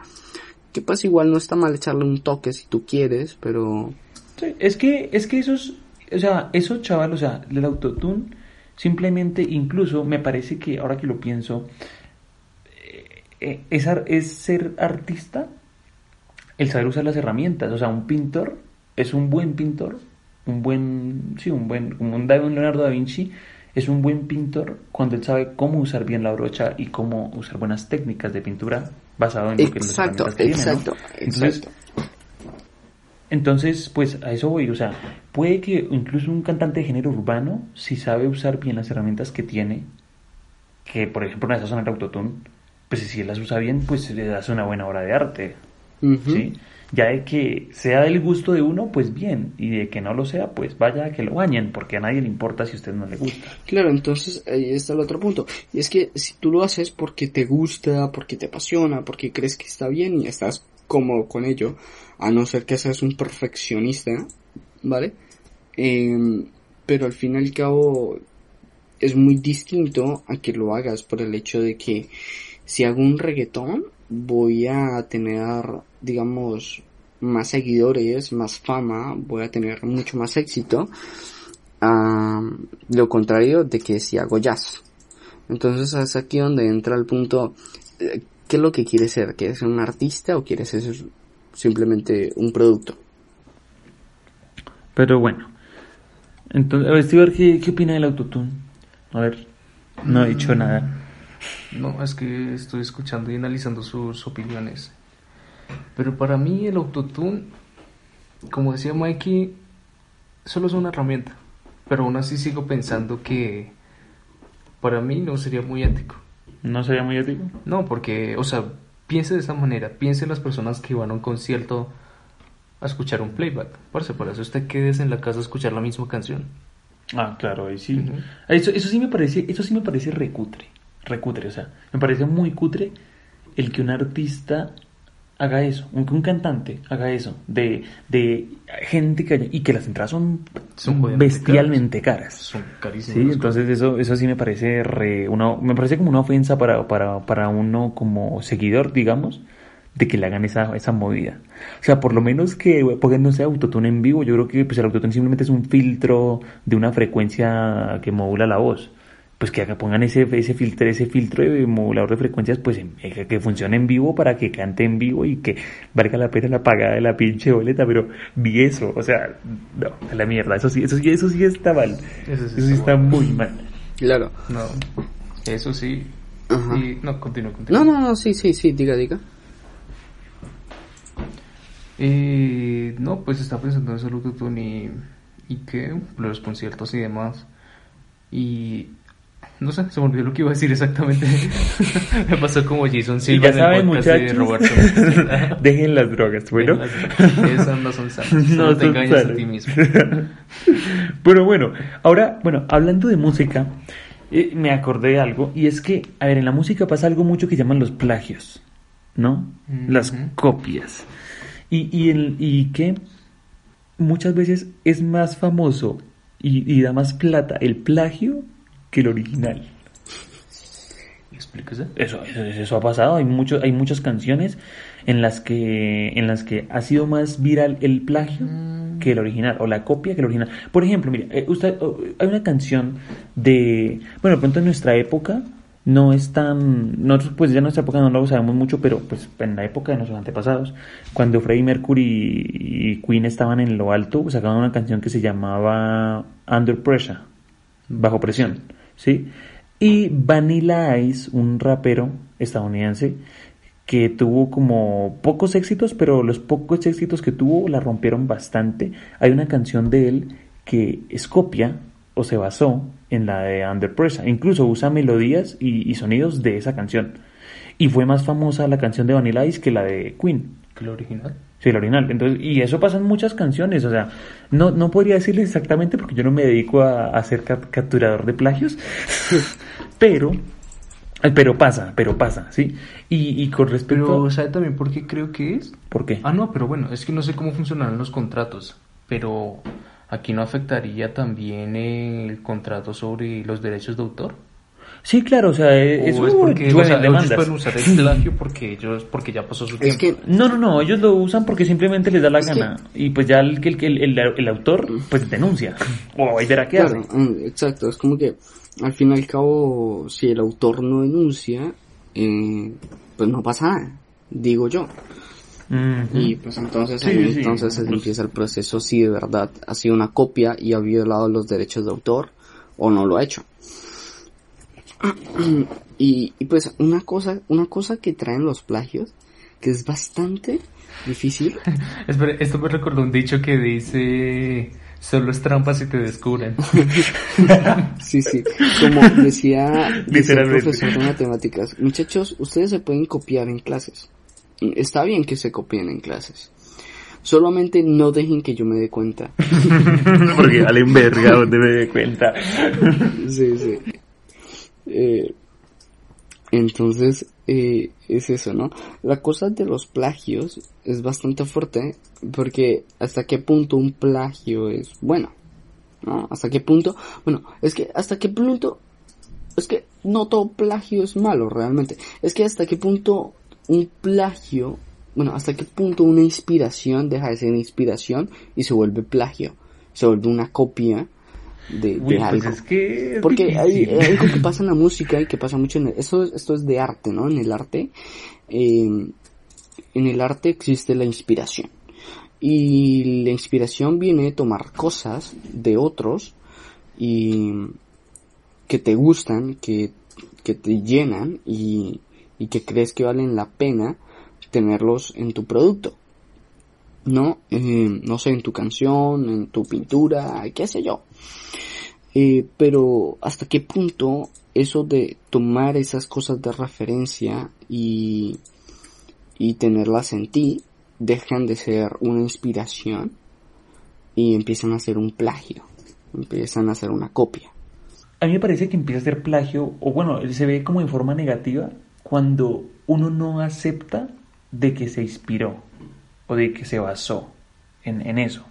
Que pues igual no está mal echarle un toque si tú quieres, pero Sí, es que, es que esos, o sea, eso chaval, o sea, el autotune, simplemente, incluso, me parece que, ahora que lo pienso, eh, eh, es, es ser artista el saber usar las herramientas, o sea, un pintor es un buen pintor, un buen, sí, un buen, como un, Leonardo da Vinci, es un buen pintor cuando él sabe cómo usar bien la brocha y cómo usar buenas técnicas de pintura basado en lo que las herramientas que tiene, ¿no? exacto, Entonces, exacto. Entonces, pues a eso voy, o sea, puede que incluso un cantante de género urbano, si sabe usar bien las herramientas que tiene, que por ejemplo una de esas son el autotune, pues si él las usa bien, pues le hace una buena obra de arte. ¿sí? Ya de que sea del gusto de uno, pues bien, y de que no lo sea, pues vaya a que lo bañen, porque a nadie le importa si a usted no le gusta. Claro, entonces ahí está el otro punto. Y es que si tú lo haces porque te gusta, porque te apasiona, porque crees que está bien y estás cómodo con ello, a no ser que seas un perfeccionista, ¿vale? Em, pero al fin y al cabo es muy distinto a que lo hagas por el hecho de que si hago un reggaetón voy a tener, digamos, más seguidores, más fama, voy a tener mucho más éxito lo contrario de que si hago jazz. Entonces es aquí donde entra el punto, eh, ¿qué es lo que quieres ser? ¿Quieres ser un artista o quieres ser simplemente un producto? Pero bueno, entonces, a ver, Steve, ¿qué, qué opina del autotune? A ver, no he dicho nada. No, es que estoy escuchando y analizando sus opiniones. Pero para mí el autotune, como decía Mikey, solo es una herramienta. Pero aún así sigo pensando que para mí no sería muy ético. ¿No sería muy ético? No, porque, o sea, piense de esta manera. Piense en las personas que van a un concierto a escuchar un playback. Parce, para eso usted quédese en la casa a escuchar la misma canción. Ah, claro, ahí sí. Eso, eso sí me parece, eso sí me parece recutre, recutre, o sea, me parece muy cutre el que un artista haga eso, un, un cantante haga eso, de, de gente que y que las entradas son, Son bestialmente caras. Son carísimos. Sí, entonces eso, eso sí me parece re, una, me parece como una ofensa para, para, para uno como seguidor, digamos, de que le hagan esa, esa movida. O sea, por lo menos que pongan, no sé, autotune en vivo, yo creo que pues el autotune simplemente es un filtro de una frecuencia que modula la voz. Pues que haga- pongan ese, ese filtro, ese filtro de modulador de frecuencias, pues en- que, funcione en vivo para que cante en vivo y que valga la pena la pagada de la pinche boleta, pero ni eso, o sea, no, a la mierda, eso sí, eso sí, eso sí está mal. Eso sí Eso sí está está muy mal. Claro. No, eso sí. Ajá. Y, no, continúo, continúo. No, no, no, sí, sí, sí, diga, diga. Eh, no, pues está pensando en ese autotune y, y que los conciertos y demás. Y no sé, se me olvidó lo que iba a decir exactamente. me pasó como Jason Silva ya saben, en el podcast de Roberto. dejen las drogas, bueno. Esas no son sanas. No No te engañes a ti mismo. Pero bueno, ahora, bueno, hablando de música, eh, me acordé de algo, y es que, a ver, en la música pasa algo mucho que llaman los plagios, ¿no? Las copias. Y, y, el, y que muchas veces es más famoso y, y da más plata el plagio que el original. Explíquese. Eso, eso, eso ha pasado. Hay mucho, hay muchas canciones en las que, en las que ha sido más viral el plagio que el original o la copia que el original. Por ejemplo, mira, eh, usted, oh, hay una canción de, bueno, de pronto en nuestra época no es tan... Nosotros pues ya en nuestra época no lo sabemos mucho, pero pues en la época de nuestros antepasados, cuando Freddie Mercury y Queen estaban en lo alto, sacaban una canción que se llamaba Under Pressure, bajo presión, ¿sí? Y Vanilla Ice, un rapero estadounidense, que tuvo como pocos éxitos, pero los pocos éxitos que tuvo la rompieron bastante. Hay una canción de él que es copia o se basó en la de Under Pressure. Incluso usa melodías y, y sonidos de esa canción. Y fue más famosa la canción de Vanilla Ice que la de Queen. ¿Que lo original? Sí, la original. Entonces, y eso pasa en muchas canciones. O sea, no, no podría decirles exactamente porque yo no me dedico a, a ser cap- capturador de plagios. pero, pero pasa, pero pasa, ¿sí? Y, y con respecto... Pero, ¿sabe también por qué creo que es? ¿Por qué? Ah, no, pero bueno, es que no sé cómo funcionarán los contratos, pero aquí no afectaría también el contrato sobre los derechos de autor. Sí, claro, o sea, eh, ¿O eso es porque o sea, ellos pueden usar el plagio porque ellos porque ya pasó su Es tiempo? que No, no, no, ellos lo usan porque simplemente les da la Es que- gana. Y pues ya el, el, el, el- el autor, pues denuncia. O ahí verá qué Claro, hace. mm, exacto, es como que al fin y al cabo, si el autor no denuncia, eh, pues no pasa nada, digo yo. Y pues entonces, Sí, ahí sí. entonces Pues- empieza el proceso si de verdad ha sido una copia y ha violado los derechos de autor o no lo ha hecho. Y, y pues una cosa, una cosa que traen los plagios, que es bastante difícil, Espera, esto me recordó un dicho que dice solo es trampa si te descubren. Sí, sí. Como decía, decía el profesor de matemáticas, muchachos, ustedes se pueden copiar en clases. Está bien que se copien en clases. Solamente no dejen que yo me dé cuenta. Porque valen verga, donde me dé cuenta. Sí, sí. Eh, entonces, eh, es eso, ¿no? La cosa de los plagios es bastante fuerte porque hasta qué punto un plagio es bueno, ¿no? Hasta qué punto, bueno, es que hasta qué punto, es que no todo plagio es malo realmente, es que hasta qué punto un plagio, bueno, hasta qué punto una inspiración deja de ser inspiración y se vuelve plagio, se vuelve una copia de, pues algo. es que es Porque hay, algo que pasa en la música y que pasa mucho en el- esto, es- esto es de arte, ¿no? En el arte, eh, en el arte existe la inspiración. Y la inspiración viene de tomar cosas de otros y que te gustan, que, que te llenan y, y que crees que valen la pena tenerlos en tu producto. ¿No? Eh, no sé, en tu canción, en tu pintura, qué sé yo. Eh, pero hasta qué punto eso de tomar esas cosas de referencia y, y tenerlas en ti dejan de ser una inspiración y empiezan a ser un plagio, empiezan a ser una copia. A mí me parece que empieza a ser plagio, o bueno, se ve como en forma negativa cuando uno no acepta de que se inspiró o de que se basó en, en eso.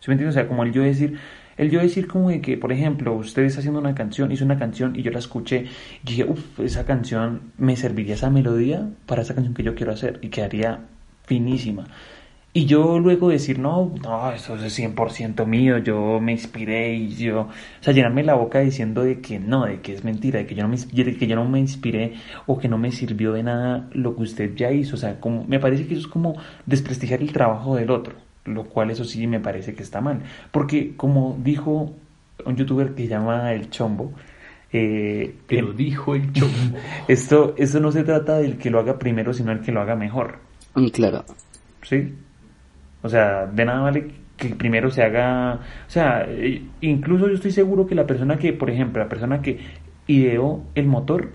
¿Sí me entiendes? O sea, como el yo decir, el yo decir como de que, por ejemplo, usted está haciendo una canción, hizo una canción y yo la escuché y dije, uff, esa canción me serviría esa melodía para esa canción que yo quiero hacer y quedaría finísima. Y yo luego decir, no, no, eso es 100% mío, yo me inspiré y yo, o sea, llenarme la boca diciendo de que no, de que es mentira, de que yo no me, que yo no me inspiré o que no me sirvió de nada lo que usted ya hizo, o sea, me parece que eso es como desprestigiar el trabajo del otro, lo cual eso sí me parece que está mal, porque como dijo un youtuber que se llama El Chombo, eh, Pero el- dijo el chombo. esto, esto no se trata del que lo haga primero, sino el que lo haga mejor. Mm, Claro, ¿sí? O sea, de nada vale que primero se haga, o sea, eh, incluso yo estoy seguro que la persona que, por ejemplo, la persona que ideó el motor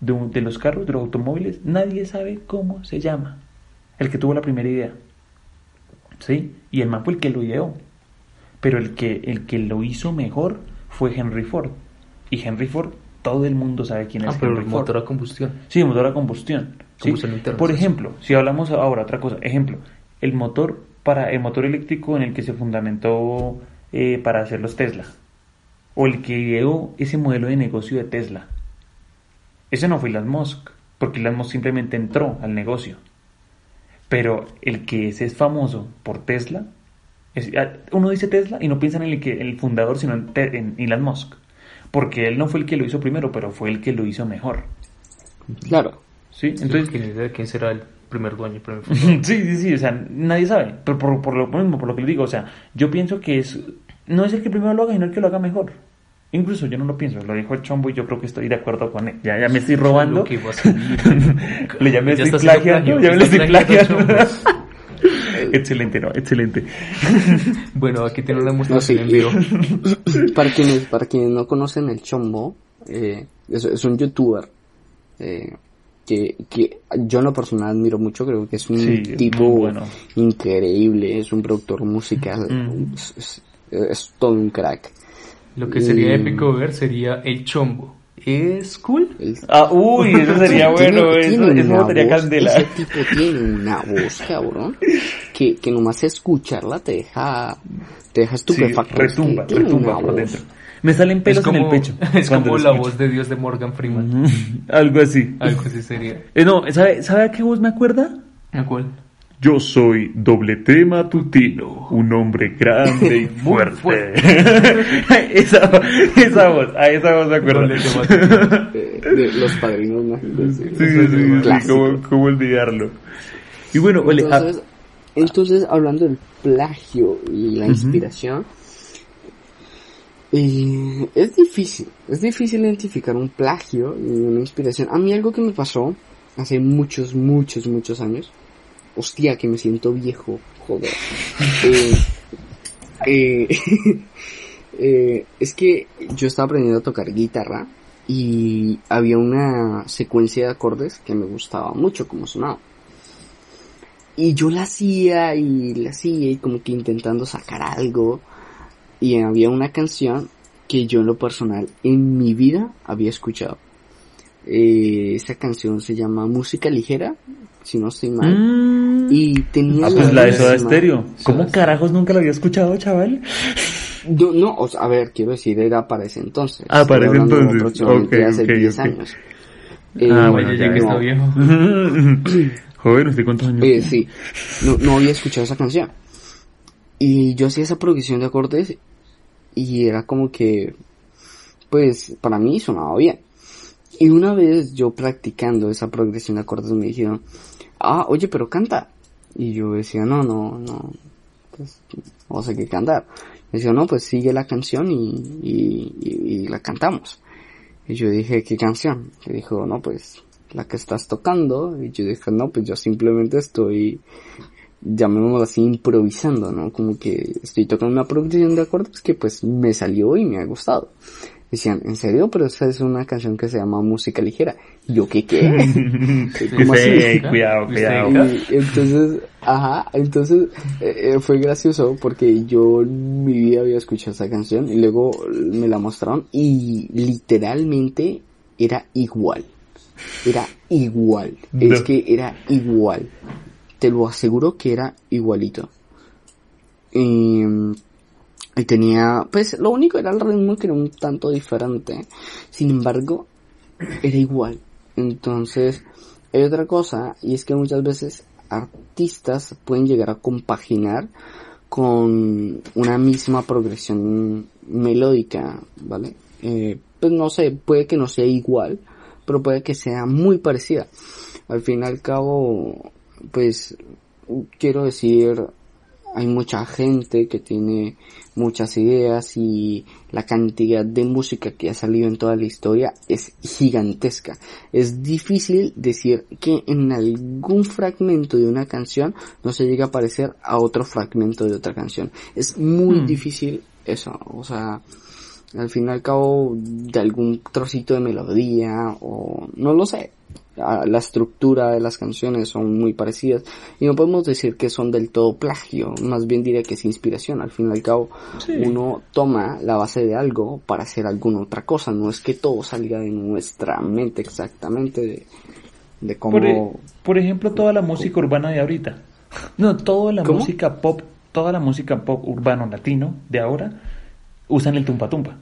de, un- de los carros, de los automóviles, nadie sabe cómo se llama. El que tuvo la primera idea. ¿Sí? Y el man fue el que lo ideó. Pero el que, el que lo hizo mejor fue Henry Ford. Y Henry Ford, todo el mundo sabe quién es Ah, pero Henry el Ford. motor a combustión. Sí, motor a combustión. ¿sí? Combustión interna, Por ejemplo, si hablamos ahora otra cosa, ejemplo, el motor para el motor eléctrico en el que se fundamentó eh, para hacer los Tesla, o el que ideó ese modelo de negocio de Tesla. Ese no fue Elon Musk, porque Elon Musk simplemente entró al negocio. Pero el que ese es famoso por Tesla, es- ah, uno dice Tesla y no piensa en el, que, el fundador, sino en, Te- en Elon Musk. porque él no fue el que lo hizo primero, pero fue el que lo hizo mejor. Claro. ¿Sí? Entonces, Entonces, ¿quién, quién será el primer dueño, el primer fundador? sí, sí, sí, o sea, nadie sabe, pero por, por lo mismo, por lo que le digo, o sea, yo pienso que es, no es el que primero lo haga, sino el que lo haga mejor. Incluso yo no lo pienso, lo dijo el chombo y yo creo que estoy de acuerdo con él. Ya, ya me estoy robando. Lo que va a salir. Le ya me Ya estoy plagiando, ya me lo estoy plagiando a plagiando. Chombo. excelente, no, excelente. Bueno, aquí tiene una No, sí, en vivo. para quienes para quienes no conocen el Chombo, eh, es, es un youtuber eh, que, que yo en lo personal admiro mucho, creo que es un Sí, tipo bueno. increíble, es un productor musical, Mm. es, es- es todo un crack. Lo que sería Mm. épico ver sería el chombo. ¿Es cool? El- Ah, uy, eso sería Tiene- bueno, tiene eso, eso una botaría voz- candela. Ese tipo tiene una voz, cabrón, que, que nomás escucharla te deja, te deja Sí, estupefacto. Es que retumba, tiene retumba por voz. dentro. Me salen pelos como, en el pecho. Es como la escucho. voz de Dios de Morgan Freeman. Algo así. Algo así sería. Eh, no, ¿sabe, ¿sabe a qué voz me acuerda? ¿A cuál? Yo soy doble T matutino, un hombre grande y fuerte. esa, esa voz, a esa voz me acuerdo. Doble T matutino. Eh, de los padrinos mágicos. Sí, sí, sí. ¿cómo, cómo olvidarlo? Y bueno, ole, ah, Entonces, entonces, hablando del plagio y la inspiración, eh, es difícil, es difícil identificar un plagio y una inspiración. A mí algo que me pasó hace muchos, muchos, muchos años, hostia, que me siento viejo, joder. Eh, eh, eh, es que yo estaba aprendiendo a tocar guitarra y había una secuencia de acordes que me gustaba mucho como sonaba. Y yo la hacía y la hacía y como que intentando sacar algo. Y había una canción que yo en lo personal en mi vida había escuchado. Eh, esa canción se llama Música Ligera, si no estoy mal. mm, Y tenía ah, pues la de Soda Stereo. ¿Cómo Soda carajos nunca lo había escuchado, chaval? No, no, o sea, a ver, quiero decir, era para ese entonces. Ah, para ese entonces. aproximadamente Ok, hace ok, 10 ok. años. Ah, Eh, bueno, Oye, ya que no, está viejo. Joven, ¿usted cuántos años? Eh, sí, no, no había escuchado esa canción. Y yo hacía esa progresión de acordes y era como que, pues, para mí sonaba bien. Y una vez yo practicando esa progresión de acordes me dijeron, ah, oye, pero canta. Y yo decía, no, no, no, pues, no sé qué cantar. Me decía, no, pues sigue la canción y- y la cantamos. Y yo dije, ¿qué canción? Y dijo, no, pues la que estás tocando. Y yo dije, no, pues yo simplemente estoy, llamémoslo así, improvisando, ¿no? Como que estoy tocando una progresión de acordes que pues me salió y me ha gustado. Decían, ¿en serio? Pero esa es una canción que se llama Música Ligera. Y yo, ¿qué qué? ¿Cómo Sí, así? cuidado, ¿Usted cuidado. Y entonces, ajá, entonces eh, eh, fue gracioso porque yo en mi vida había escuchado esa canción y luego me la mostraron y literalmente era igual. Era igual. No. Es que era igual. Te lo aseguro que era igualito. Y, y tenía, pues lo único era el ritmo que era un tanto diferente. Sin embargo, era igual. Entonces, hay otra cosa, y es que muchas veces artistas pueden llegar a compaginar con una misma progresión melódica, ¿vale? Eh, pues no sé, puede que no sea igual, pero puede que sea muy parecida. Al fin y al cabo, pues, quiero decir, hay mucha gente que tiene muchas ideas y la cantidad de música que ha salido en toda la historia es gigantesca. Es difícil decir que en algún fragmento de una canción no se llega a parecer a otro fragmento de otra canción. Es muy Hmm. difícil eso, o sea, al fin y al cabo de algún trocito de melodía o no lo sé. La estructura de las canciones son muy parecidas y no podemos decir que son del todo plagio, más bien diría que es inspiración. Al fin y al cabo Sí. uno toma la base de algo para hacer alguna otra cosa, no es que todo salga de nuestra mente exactamente de, de cómo... Por, e- por ejemplo, toda la música urbana de ahorita. No, toda la ¿Cómo? música pop, toda la música pop urbano latino de ahora usan el tumpa tumpa.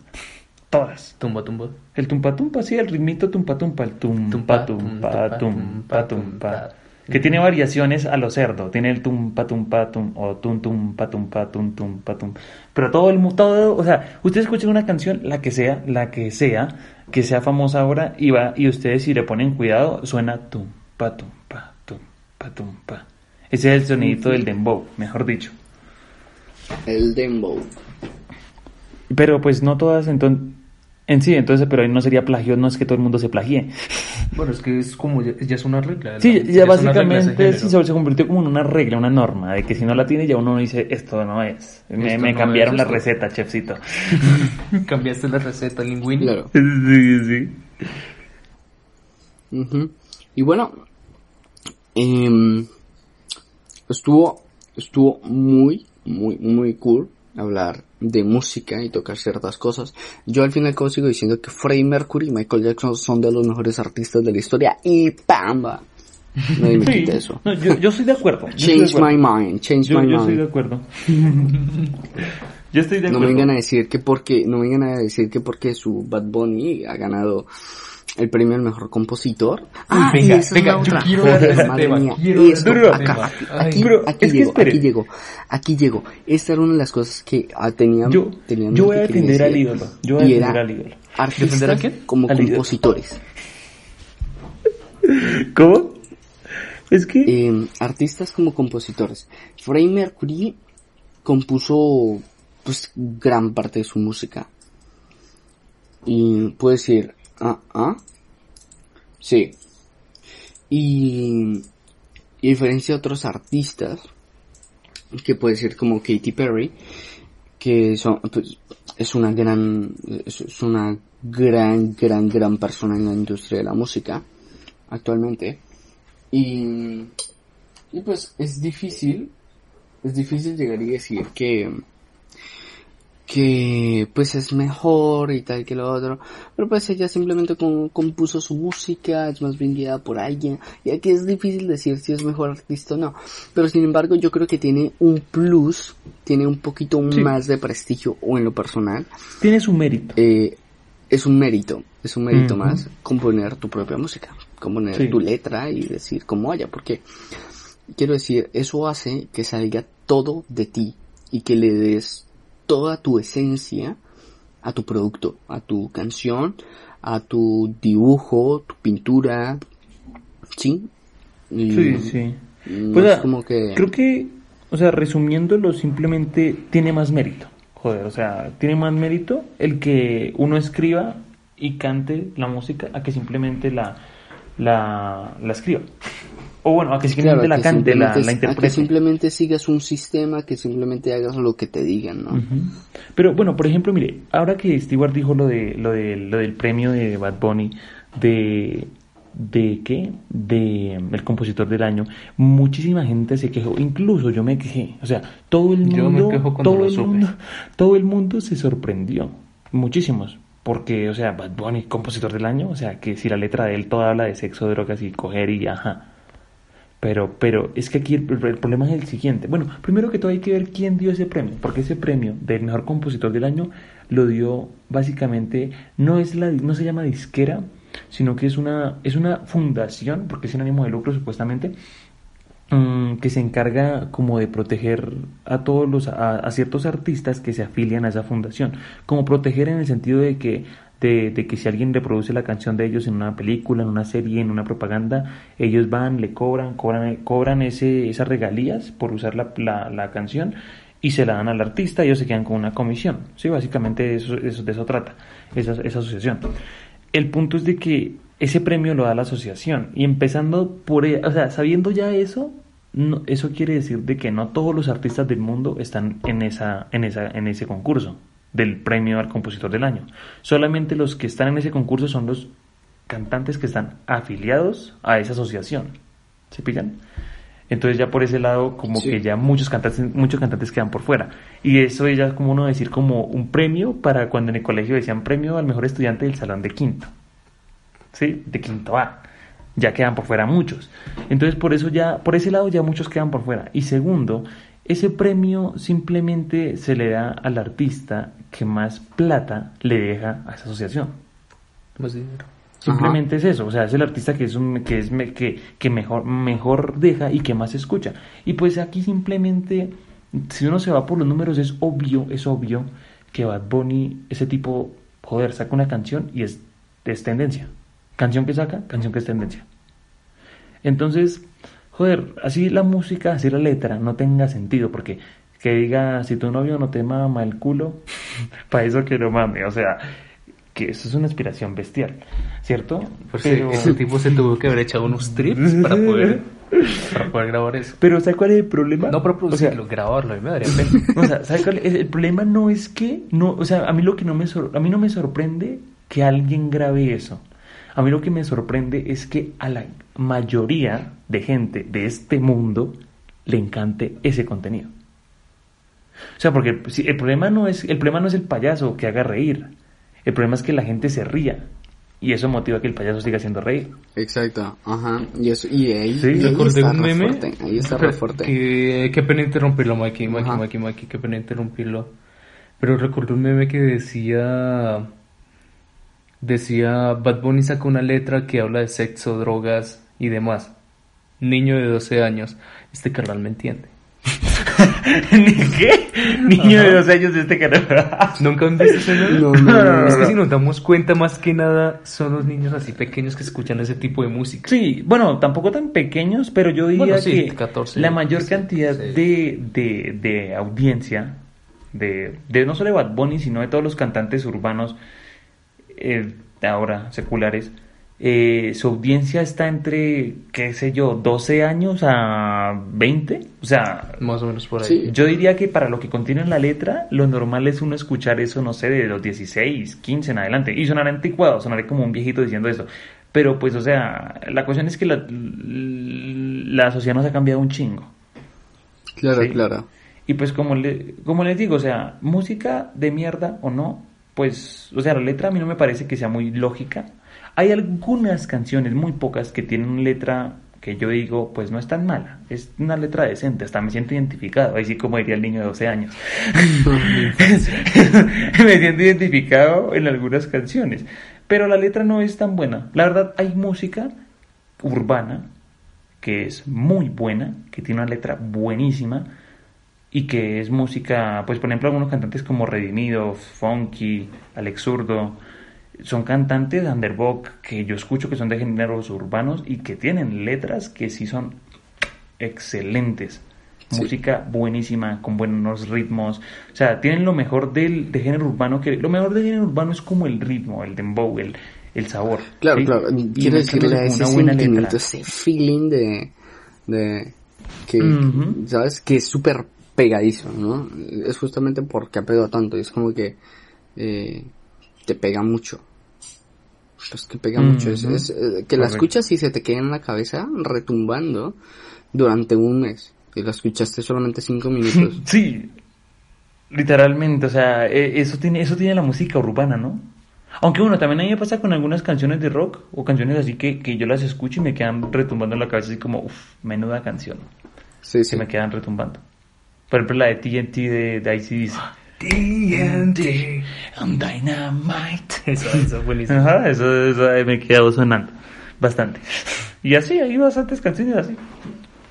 Todas. Tumba, tumba. El tumpa tumpa, sí, el ritmito tumpa tumpa, el tumpa Tumpa, tumpa tumpa, tumpa tumpa, tumpa. tumpa. que tiene variaciones a lo cerdo. Tiene el tum patum patum o tum tum patum patum tum patum. Pero todo el todo, o sea, ustedes escuchan una canción, la que sea, la que sea, que sea famosa ahora y va y ustedes si le ponen cuidado suena tum patum pa tum patum pa. Ese es el sonidito del dembow, mejor dicho. El dembow. Pero pues no todas entonces en sí, entonces, pero ahí no sería plagio, no es que todo el mundo se plagie. Bueno, es que es como ya, ya es una regla. Sí, ya básicamente sí, se se convirtió como en una regla, una norma, de que si no la tiene ya uno dice, esto no es. Me, Esto me no cambiaron es la esto. receta, chefcito. Cambiaste la receta, Linguini. Claro. Sí, sí. Y bueno, em, estuvo, estuvo muy, muy, muy cool hablar de música y tocar ciertas cosas. Yo al final sigo diciendo que Freddie Mercury y Michael Jackson son de los mejores artistas de la historia y ¡pamba! Nadie me Sí. eso. No, yo, yo estoy de acuerdo. yo estoy de Change my acuerdo. mind, change Yo, my yo estoy de mind. acuerdo. yo estoy de No acuerdo. me vengan a decir que porque, no me vengan a decir que porque su Bad Bunny ha ganado el premio al mejor compositor. Ah, venga, y esa venga, es la yo otra. quiero Joder, madre tema, mía. quiero Esto, acá, aquí, aquí, es llego, aquí llego, aquí llego. Esta era una de las cosas que ah, tenía, Yo, voy a defender al ídolo. Yo voy a defender al ídolo. artistas ¿Defender a quién? como Al compositores. ¿Cómo? Es que... eh, artistas como compositores. Freddie Mercury compuso pues gran parte de su música. Y puedo decir, ah, ah, sí. Y, y a diferencia de otros artistas, que puede ser como Katy Perry, que son, pues, es una gran, es, una gran, gran, gran persona en la industria de la música actualmente. Y, y pues es difícil, es difícil llegar y decir que, que pues es mejor y tal que lo otro, pero pues ella simplemente com- compuso su música, es más bien guiada por alguien, y aquí es difícil decir si es mejor artista o no, pero sin embargo yo creo que tiene un plus, tiene un poquito Sí. más de prestigio o en lo personal, Tiene su mérito. eh, es un mérito, es un mérito más componer tu propia música, componer Sí. tu letra y decir cómo vaya, porque quiero decir, eso hace que salga todo de ti y que le des toda tu esencia a tu producto, a tu canción, a tu dibujo, tu pintura, ¿sí? Y Sí, sí. no Pues, es como que... Creo que, o sea, resumiéndolo, simplemente tiene más mérito. Joder, o sea, tiene más mérito el que uno escriba y cante la música a que simplemente la, la, la escriba. O bueno, a que simplemente Claro, la que cante, la, simplemente- la a que interprete. simplemente sigas un sistema, que simplemente hagas lo que te digan, ¿no? Pero bueno, por ejemplo, mire, ahora que Stewart dijo lo de lo de lo del premio de Bad Bunny de de qué? De mm, el compositor del año, muchísima gente se quejó, incluso yo me quejé, o sea, todo el Yo me mundo todo lo el supe. mundo todo el mundo se sorprendió, muchísimos, porque o sea, Bad Bunny compositor del año, o sea, que si la letra de él toda habla de sexo, drogas y coger y ajá. Pero, pero es que aquí el, problema es el siguiente. Bueno, primero que todo hay que ver quién dio ese premio, porque ese premio del mejor compositor del año lo dio básicamente, no es la, no se llama disquera, sino que es una, es una fundación, porque es sin ánimo de lucro supuestamente, mm, que se encarga como de proteger a todos los, a ciertos artistas que se afilian a esa fundación, como proteger en el sentido de que de, que si alguien reproduce la canción de ellos en una película, en una serie, en una propaganda, ellos van, le cobran, cobran, cobran ese, esas regalías por usar la, la, la canción y se la dan al artista, ellos se quedan con una comisión. Sí, básicamente eso, eso, de eso trata, esa, esa asociación. El punto es de que ese premio lo da la asociación y empezando por, e- o sea, sabiendo ya eso, no, eso quiere decir de que no todos los artistas del mundo están en esa, en esa, en ese concurso del premio al compositor del año. Solamente los que están en ese concurso son los cantantes que están afiliados a esa asociación. ¿Se pillan? Entonces ya por ese lado como Sí. que ya muchos cantantes, muchos cantantes quedan por fuera. Y eso ya es como uno decir como un premio para cuando en el colegio decían premio al mejor estudiante del salón de quinto. ¿Sí? De quinto A. Ya quedan por fuera muchos. Entonces por eso ya, por ese lado ya muchos quedan por fuera. Y segundo, ese premio simplemente se le da al artista que más plata le deja a esa asociación. Más dinero. Simplemente es eso, o sea, es el artista que es un, que es me- que, que mejor, mejor deja y que más escucha. Y pues aquí simplemente, si uno se va por los números, es obvio, es obvio que Bad Bunny, ese tipo, joder, saca una canción y es, es tendencia. Canción que saca, canción que es tendencia. Entonces, joder, así la música, así la letra no tenga sentido, porque que diga, si tu novio no te mama el culo, para eso que no mame, o sea, que eso es una inspiración bestial, ¿cierto? Pues sí, ese tipo se tuvo que haber echado unos trips para poder, para poder grabar eso. Pero ¿sabes cuál es el problema? No para O sea, producirlo, grabarlo, a mí me daría pena. o sea, ¿sabe cuál es? El problema no es que, no, o sea, a mí lo que no me, sor- a mí no me sorprende que alguien grabe eso. A mí lo que me sorprende es que a la mayoría de gente de este mundo le encante ese contenido. O sea, porque el problema no es el problema no es el payaso que haga reír. El problema es que la gente se ría y eso motiva que el payaso siga haciendo reír. Exacto, ajá. Y eso, y ahí, Sí. y ahí Recordé está un meme. fuerte, ahí está re fuerte. Que, qué pena interrumpirlo, Mikey, Mikey. Mikey, Mikey, qué pena interrumpirlo. Pero recordé un meme que decía. Decía: Bad Bunny sacó una letra que habla de sexo, drogas y demás. Niño de 12 años. Este carnal me entiende. ¿Ni qué? Niño de dos años de este canal. ¿Nunca han visto ese? No, no, no, Es que no. si nos damos cuenta, más que nada, son los niños así pequeños que escuchan ese tipo de música. Sí, bueno, tampoco tan pequeños, pero yo diría Bueno, sí, que 14, la mayor 15, cantidad de, de, de audiencia, de, de no solo de Bad Bunny, sino de todos los cantantes urbanos, eh, ahora seculares, eh, su audiencia está entre, qué sé yo, 12 años a 20. O sea, Más o menos por ahí. Sí. yo diría que para lo que contiene en la letra, lo normal es uno escuchar eso, no sé, de los 16, 15 en adelante. Y sonará anticuado, sonaré como un viejito diciendo eso. Pero pues, o sea, la cuestión es que la, la sociedad nos ha cambiado un chingo. Claro, Sí. claro. Y pues como, le, como les digo, o sea, música de mierda o no, pues, o sea, la letra a mí no me parece que sea muy lógica. Hay algunas canciones, muy pocas, que tienen una letra que yo digo, pues no es tan mala, es una letra decente, hasta me siento identificado, ahí sí como diría el niño de 12 años. me siento identificado en algunas canciones, pero la letra no es tan buena. La verdad, hay música urbana que es muy buena, que tiene una letra buenísima y que es música, pues por ejemplo algunos cantantes como Redimido, Funky, Alex Zurdo, son cantantes de que yo escucho que son de géneros urbanos y que tienen letras que sí son excelentes. Sí. Música buenísima, con buenos ritmos. O sea, tienen lo mejor del, de género urbano. que Lo mejor del género urbano es como el ritmo, el dembow, el, el sabor. Claro, ¿sí? claro. Quiero mezclarlo decirle ese una buena sentimiento, letra. ese feeling de, de que. ¿sabes? Que es súper pegadizo, ¿no? Es justamente porque ha pegado tanto. y Es como que eh, te pega mucho. Es que pega mucho. Es, eh, que la escuchas y se te queda en la cabeza retumbando durante un mes. Y la escuchaste solamente cinco minutos. Sí, literalmente, o sea, e- eso tiene, eso tiene la música urbana, ¿no? Aunque bueno, también a mí me pasa con algunas canciones de rock o canciones así que, que yo las escucho y me quedan retumbando en la cabeza así como, uff, menuda canción, Sí, sí. que me quedan retumbando. Por ejemplo, la de TNT de, de ICDC. TNT. I'm Dynamite. Eso, eso es buenísimo. Ajá, eso, eso me queda sonando bastante. Y así, hay bastantes canciones así.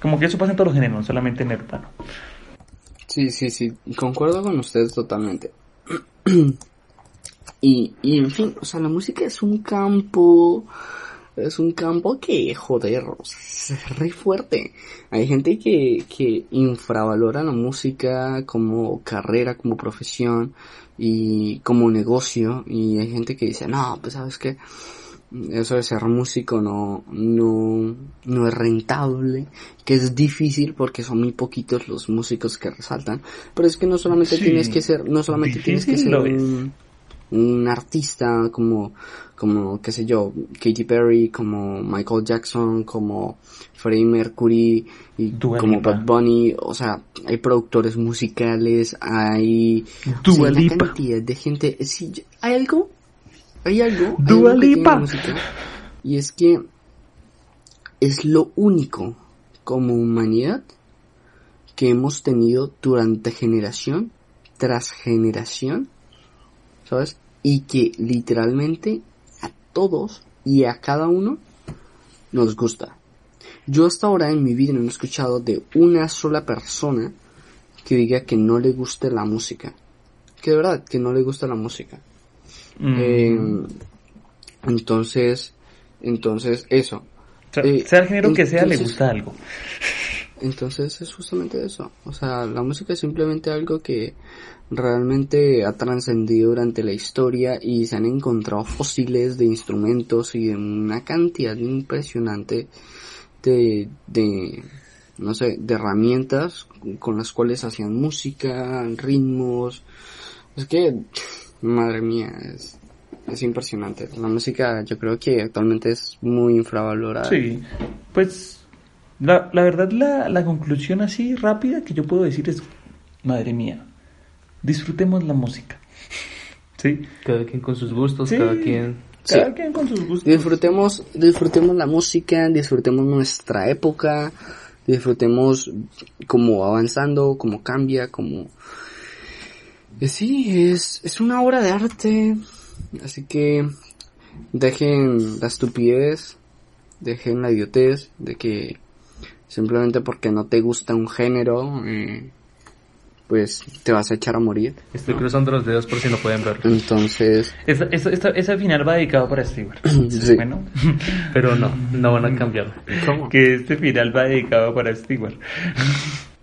Como que eso pasa en todos los géneros, no solamente en el urbano. Sí, sí, sí, concuerdo con ustedes totalmente. y, y en fin, o sea, la música es un campo, es un campo que, joder, es re fuerte. Hay gente que, que infravalora la música como carrera, como profesión y como negocio. Y hay gente que dice, no, pues sabes que eso de ser músico no, no, no es rentable, que es difícil porque son muy poquitos los músicos que resaltan, pero es que no solamente Sí, tienes que ser, no solamente tienes que ser es. Un, artista como, como, qué sé yo, Katy Perry, como Michael Jackson, como Freddie Mercury, y Dua como Lipa. Bad Bunny, o sea, hay productores musicales, hay, o sea, hay una cantidad de gente, sí, hay algo, hay algo, hay Dua algo que tiene Lipa. la música, y es que es lo único como humanidad que hemos tenido durante generación tras generación, ¿sabes? Y que literalmente a todos y a cada uno nos gusta. Yo hasta ahora en mi vida no he escuchado de una sola persona que diga que no le guste la música. Que de verdad, que no le gusta la música. Mm. Eh, entonces, entonces eso. O sea, eh, sea el género que sea, le gusta algo. Entonces es justamente eso. O sea, la música es simplemente algo que realmente ha trascendido durante la historia y se han encontrado fósiles de instrumentos y de una cantidad impresionante de, de no sé, de herramientas con las cuales hacían música, ritmos. Es que, madre mía, es, es impresionante. La música yo creo que actualmente es muy infravalorada. Sí, pues la, la verdad la, la conclusión así rápida que yo puedo decir es, madre mía, disfrutemos la música. ¿Sí? Cada quien con sus gustos, Sí. cada quien... Cada Sí. quien con sus gustos. Disfrutemos, disfrutemos la música, disfrutemos nuestra época, disfrutemos cómo va avanzando, cómo cambia, cómo... Eh, Sí, es, es una obra de arte, así que dejen la estupidez, dejen la idiotez de que simplemente porque no te gusta un género, eh, pues te vas a echar a morir. Estoy cruzando los dedos por si no pueden ver. Entonces, Esa, final va dedicado para Stewart. sí. Bueno, Pero no, no van a cambiar. ¿Cómo? que este final va dedicado para Stewart.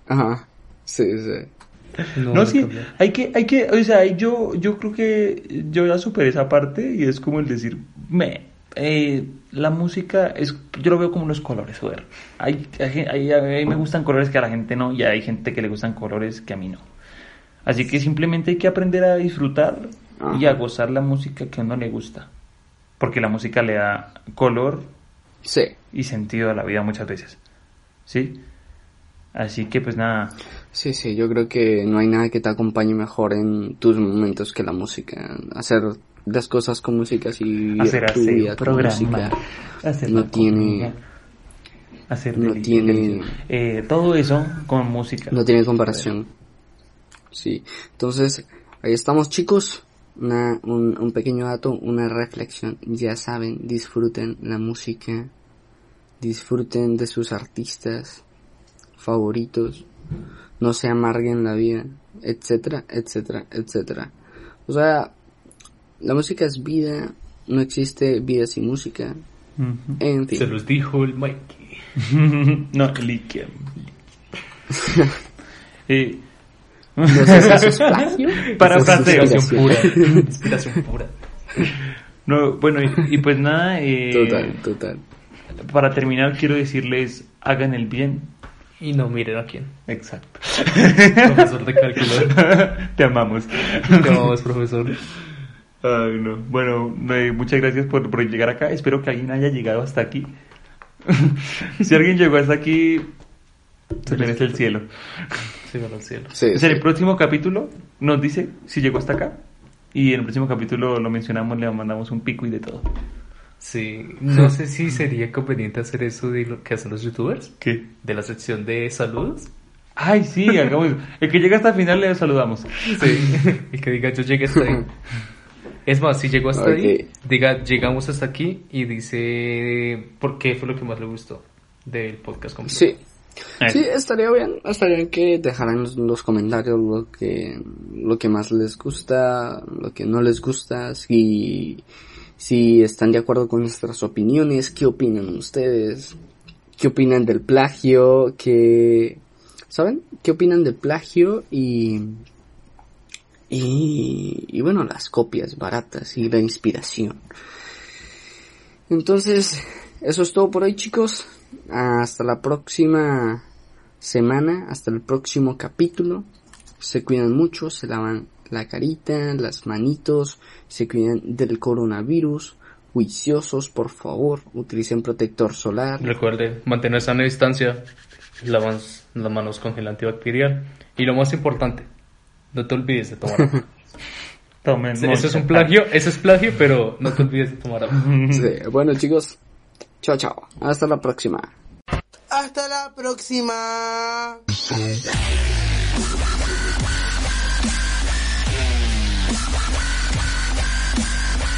Ajá, sí, sí. No, sí, cambiar. hay que, hay que, o sea, yo, yo creo que yo ya superé esa parte y es como el decir, me, eh, la música es, yo lo veo como los colores, joder. Hay, me gustan colores que a la gente no y hay gente que le gustan colores que a mí no. Así que simplemente hay que aprender a disfrutar y a gozar la música que a uno le gusta. Porque la música le da color Sí. y sentido a la vida muchas veces. ¿Sí? Así que pues nada, Sí, sí, yo creo que no hay nada que te acompañe mejor en tus momentos que la música. Hacer las cosas con música vivir hacer tu vida con programa, música. hacer no tiene- hacer no tiene-. Eh, todo eso con música. No tiene comparación. Sí, entonces ahí estamos chicos. Una, un, un pequeño dato, una reflexión. Ya saben, disfruten la música, disfruten de sus artistas favoritos, no se amarguen la vida, etcétera, etcétera, etcétera. O sea, la música es vida, no existe vida sin música. Ujú. En fin. Se los dijo el Mikey. no, líquido. eh, No es inspiración. pura. Inspiración pura. no, bueno, y, y pues nada, eh, Total, total. para terminar quiero decirles, hagan el bien. Y no miren a quién. Exacto. Profesor de cálculo. Te amamos. Te amamos, profesor. Ay, no. Bueno, eh, muchas gracias por, por llegar acá. Espero que alguien haya llegado hasta aquí. si alguien llegó hasta aquí, se merece el cielo. Sí, al cielo. Sí, O sea, sí. el próximo capítulo nos dice si llegó hasta acá. Y en el próximo capítulo lo mencionamos, le mandamos un pico y de todo. Sí, no sé si sería conveniente hacer eso de lo que hacen los youtubers, ¿Qué? de la sección de saludos. Ay, sí, hagamos. El que llega hasta el final le saludamos. Sí, y que diga yo llegué hasta ahí. Es más, si llegó hasta ahí, diga llegamos hasta aquí y dice por qué fue lo que más le gustó del podcast completo. Sí. Eh, Sí, estaría bien, estaría bien que dejaran los, los comentarios lo que, lo que más les gusta, lo que no les gusta, si, si están de acuerdo con nuestras opiniones, qué opinan ustedes, qué opinan del plagio, qué, ¿saben? ¿Qué opinan del plagio y, y, bueno, las copias baratas y la inspiración? Entonces, eso es todo por hoy chicos. Hasta la próxima semana, hasta el próximo capítulo. Se cuidan mucho, se lavan la carita, las manitos, se cuidan del coronavirus. Juiciosos, por favor, utilicen protector solar. Recuerde mantener sana distancia, lavan las manos con gel antibacterial y lo más importante, no te olvides de tomar agua. Tomen Eso es un plagio, eso es plagio, pero no te olvides de tomar agua. Sí, Bueno chicos, chao chao, hasta la próxima. Hasta la próxima.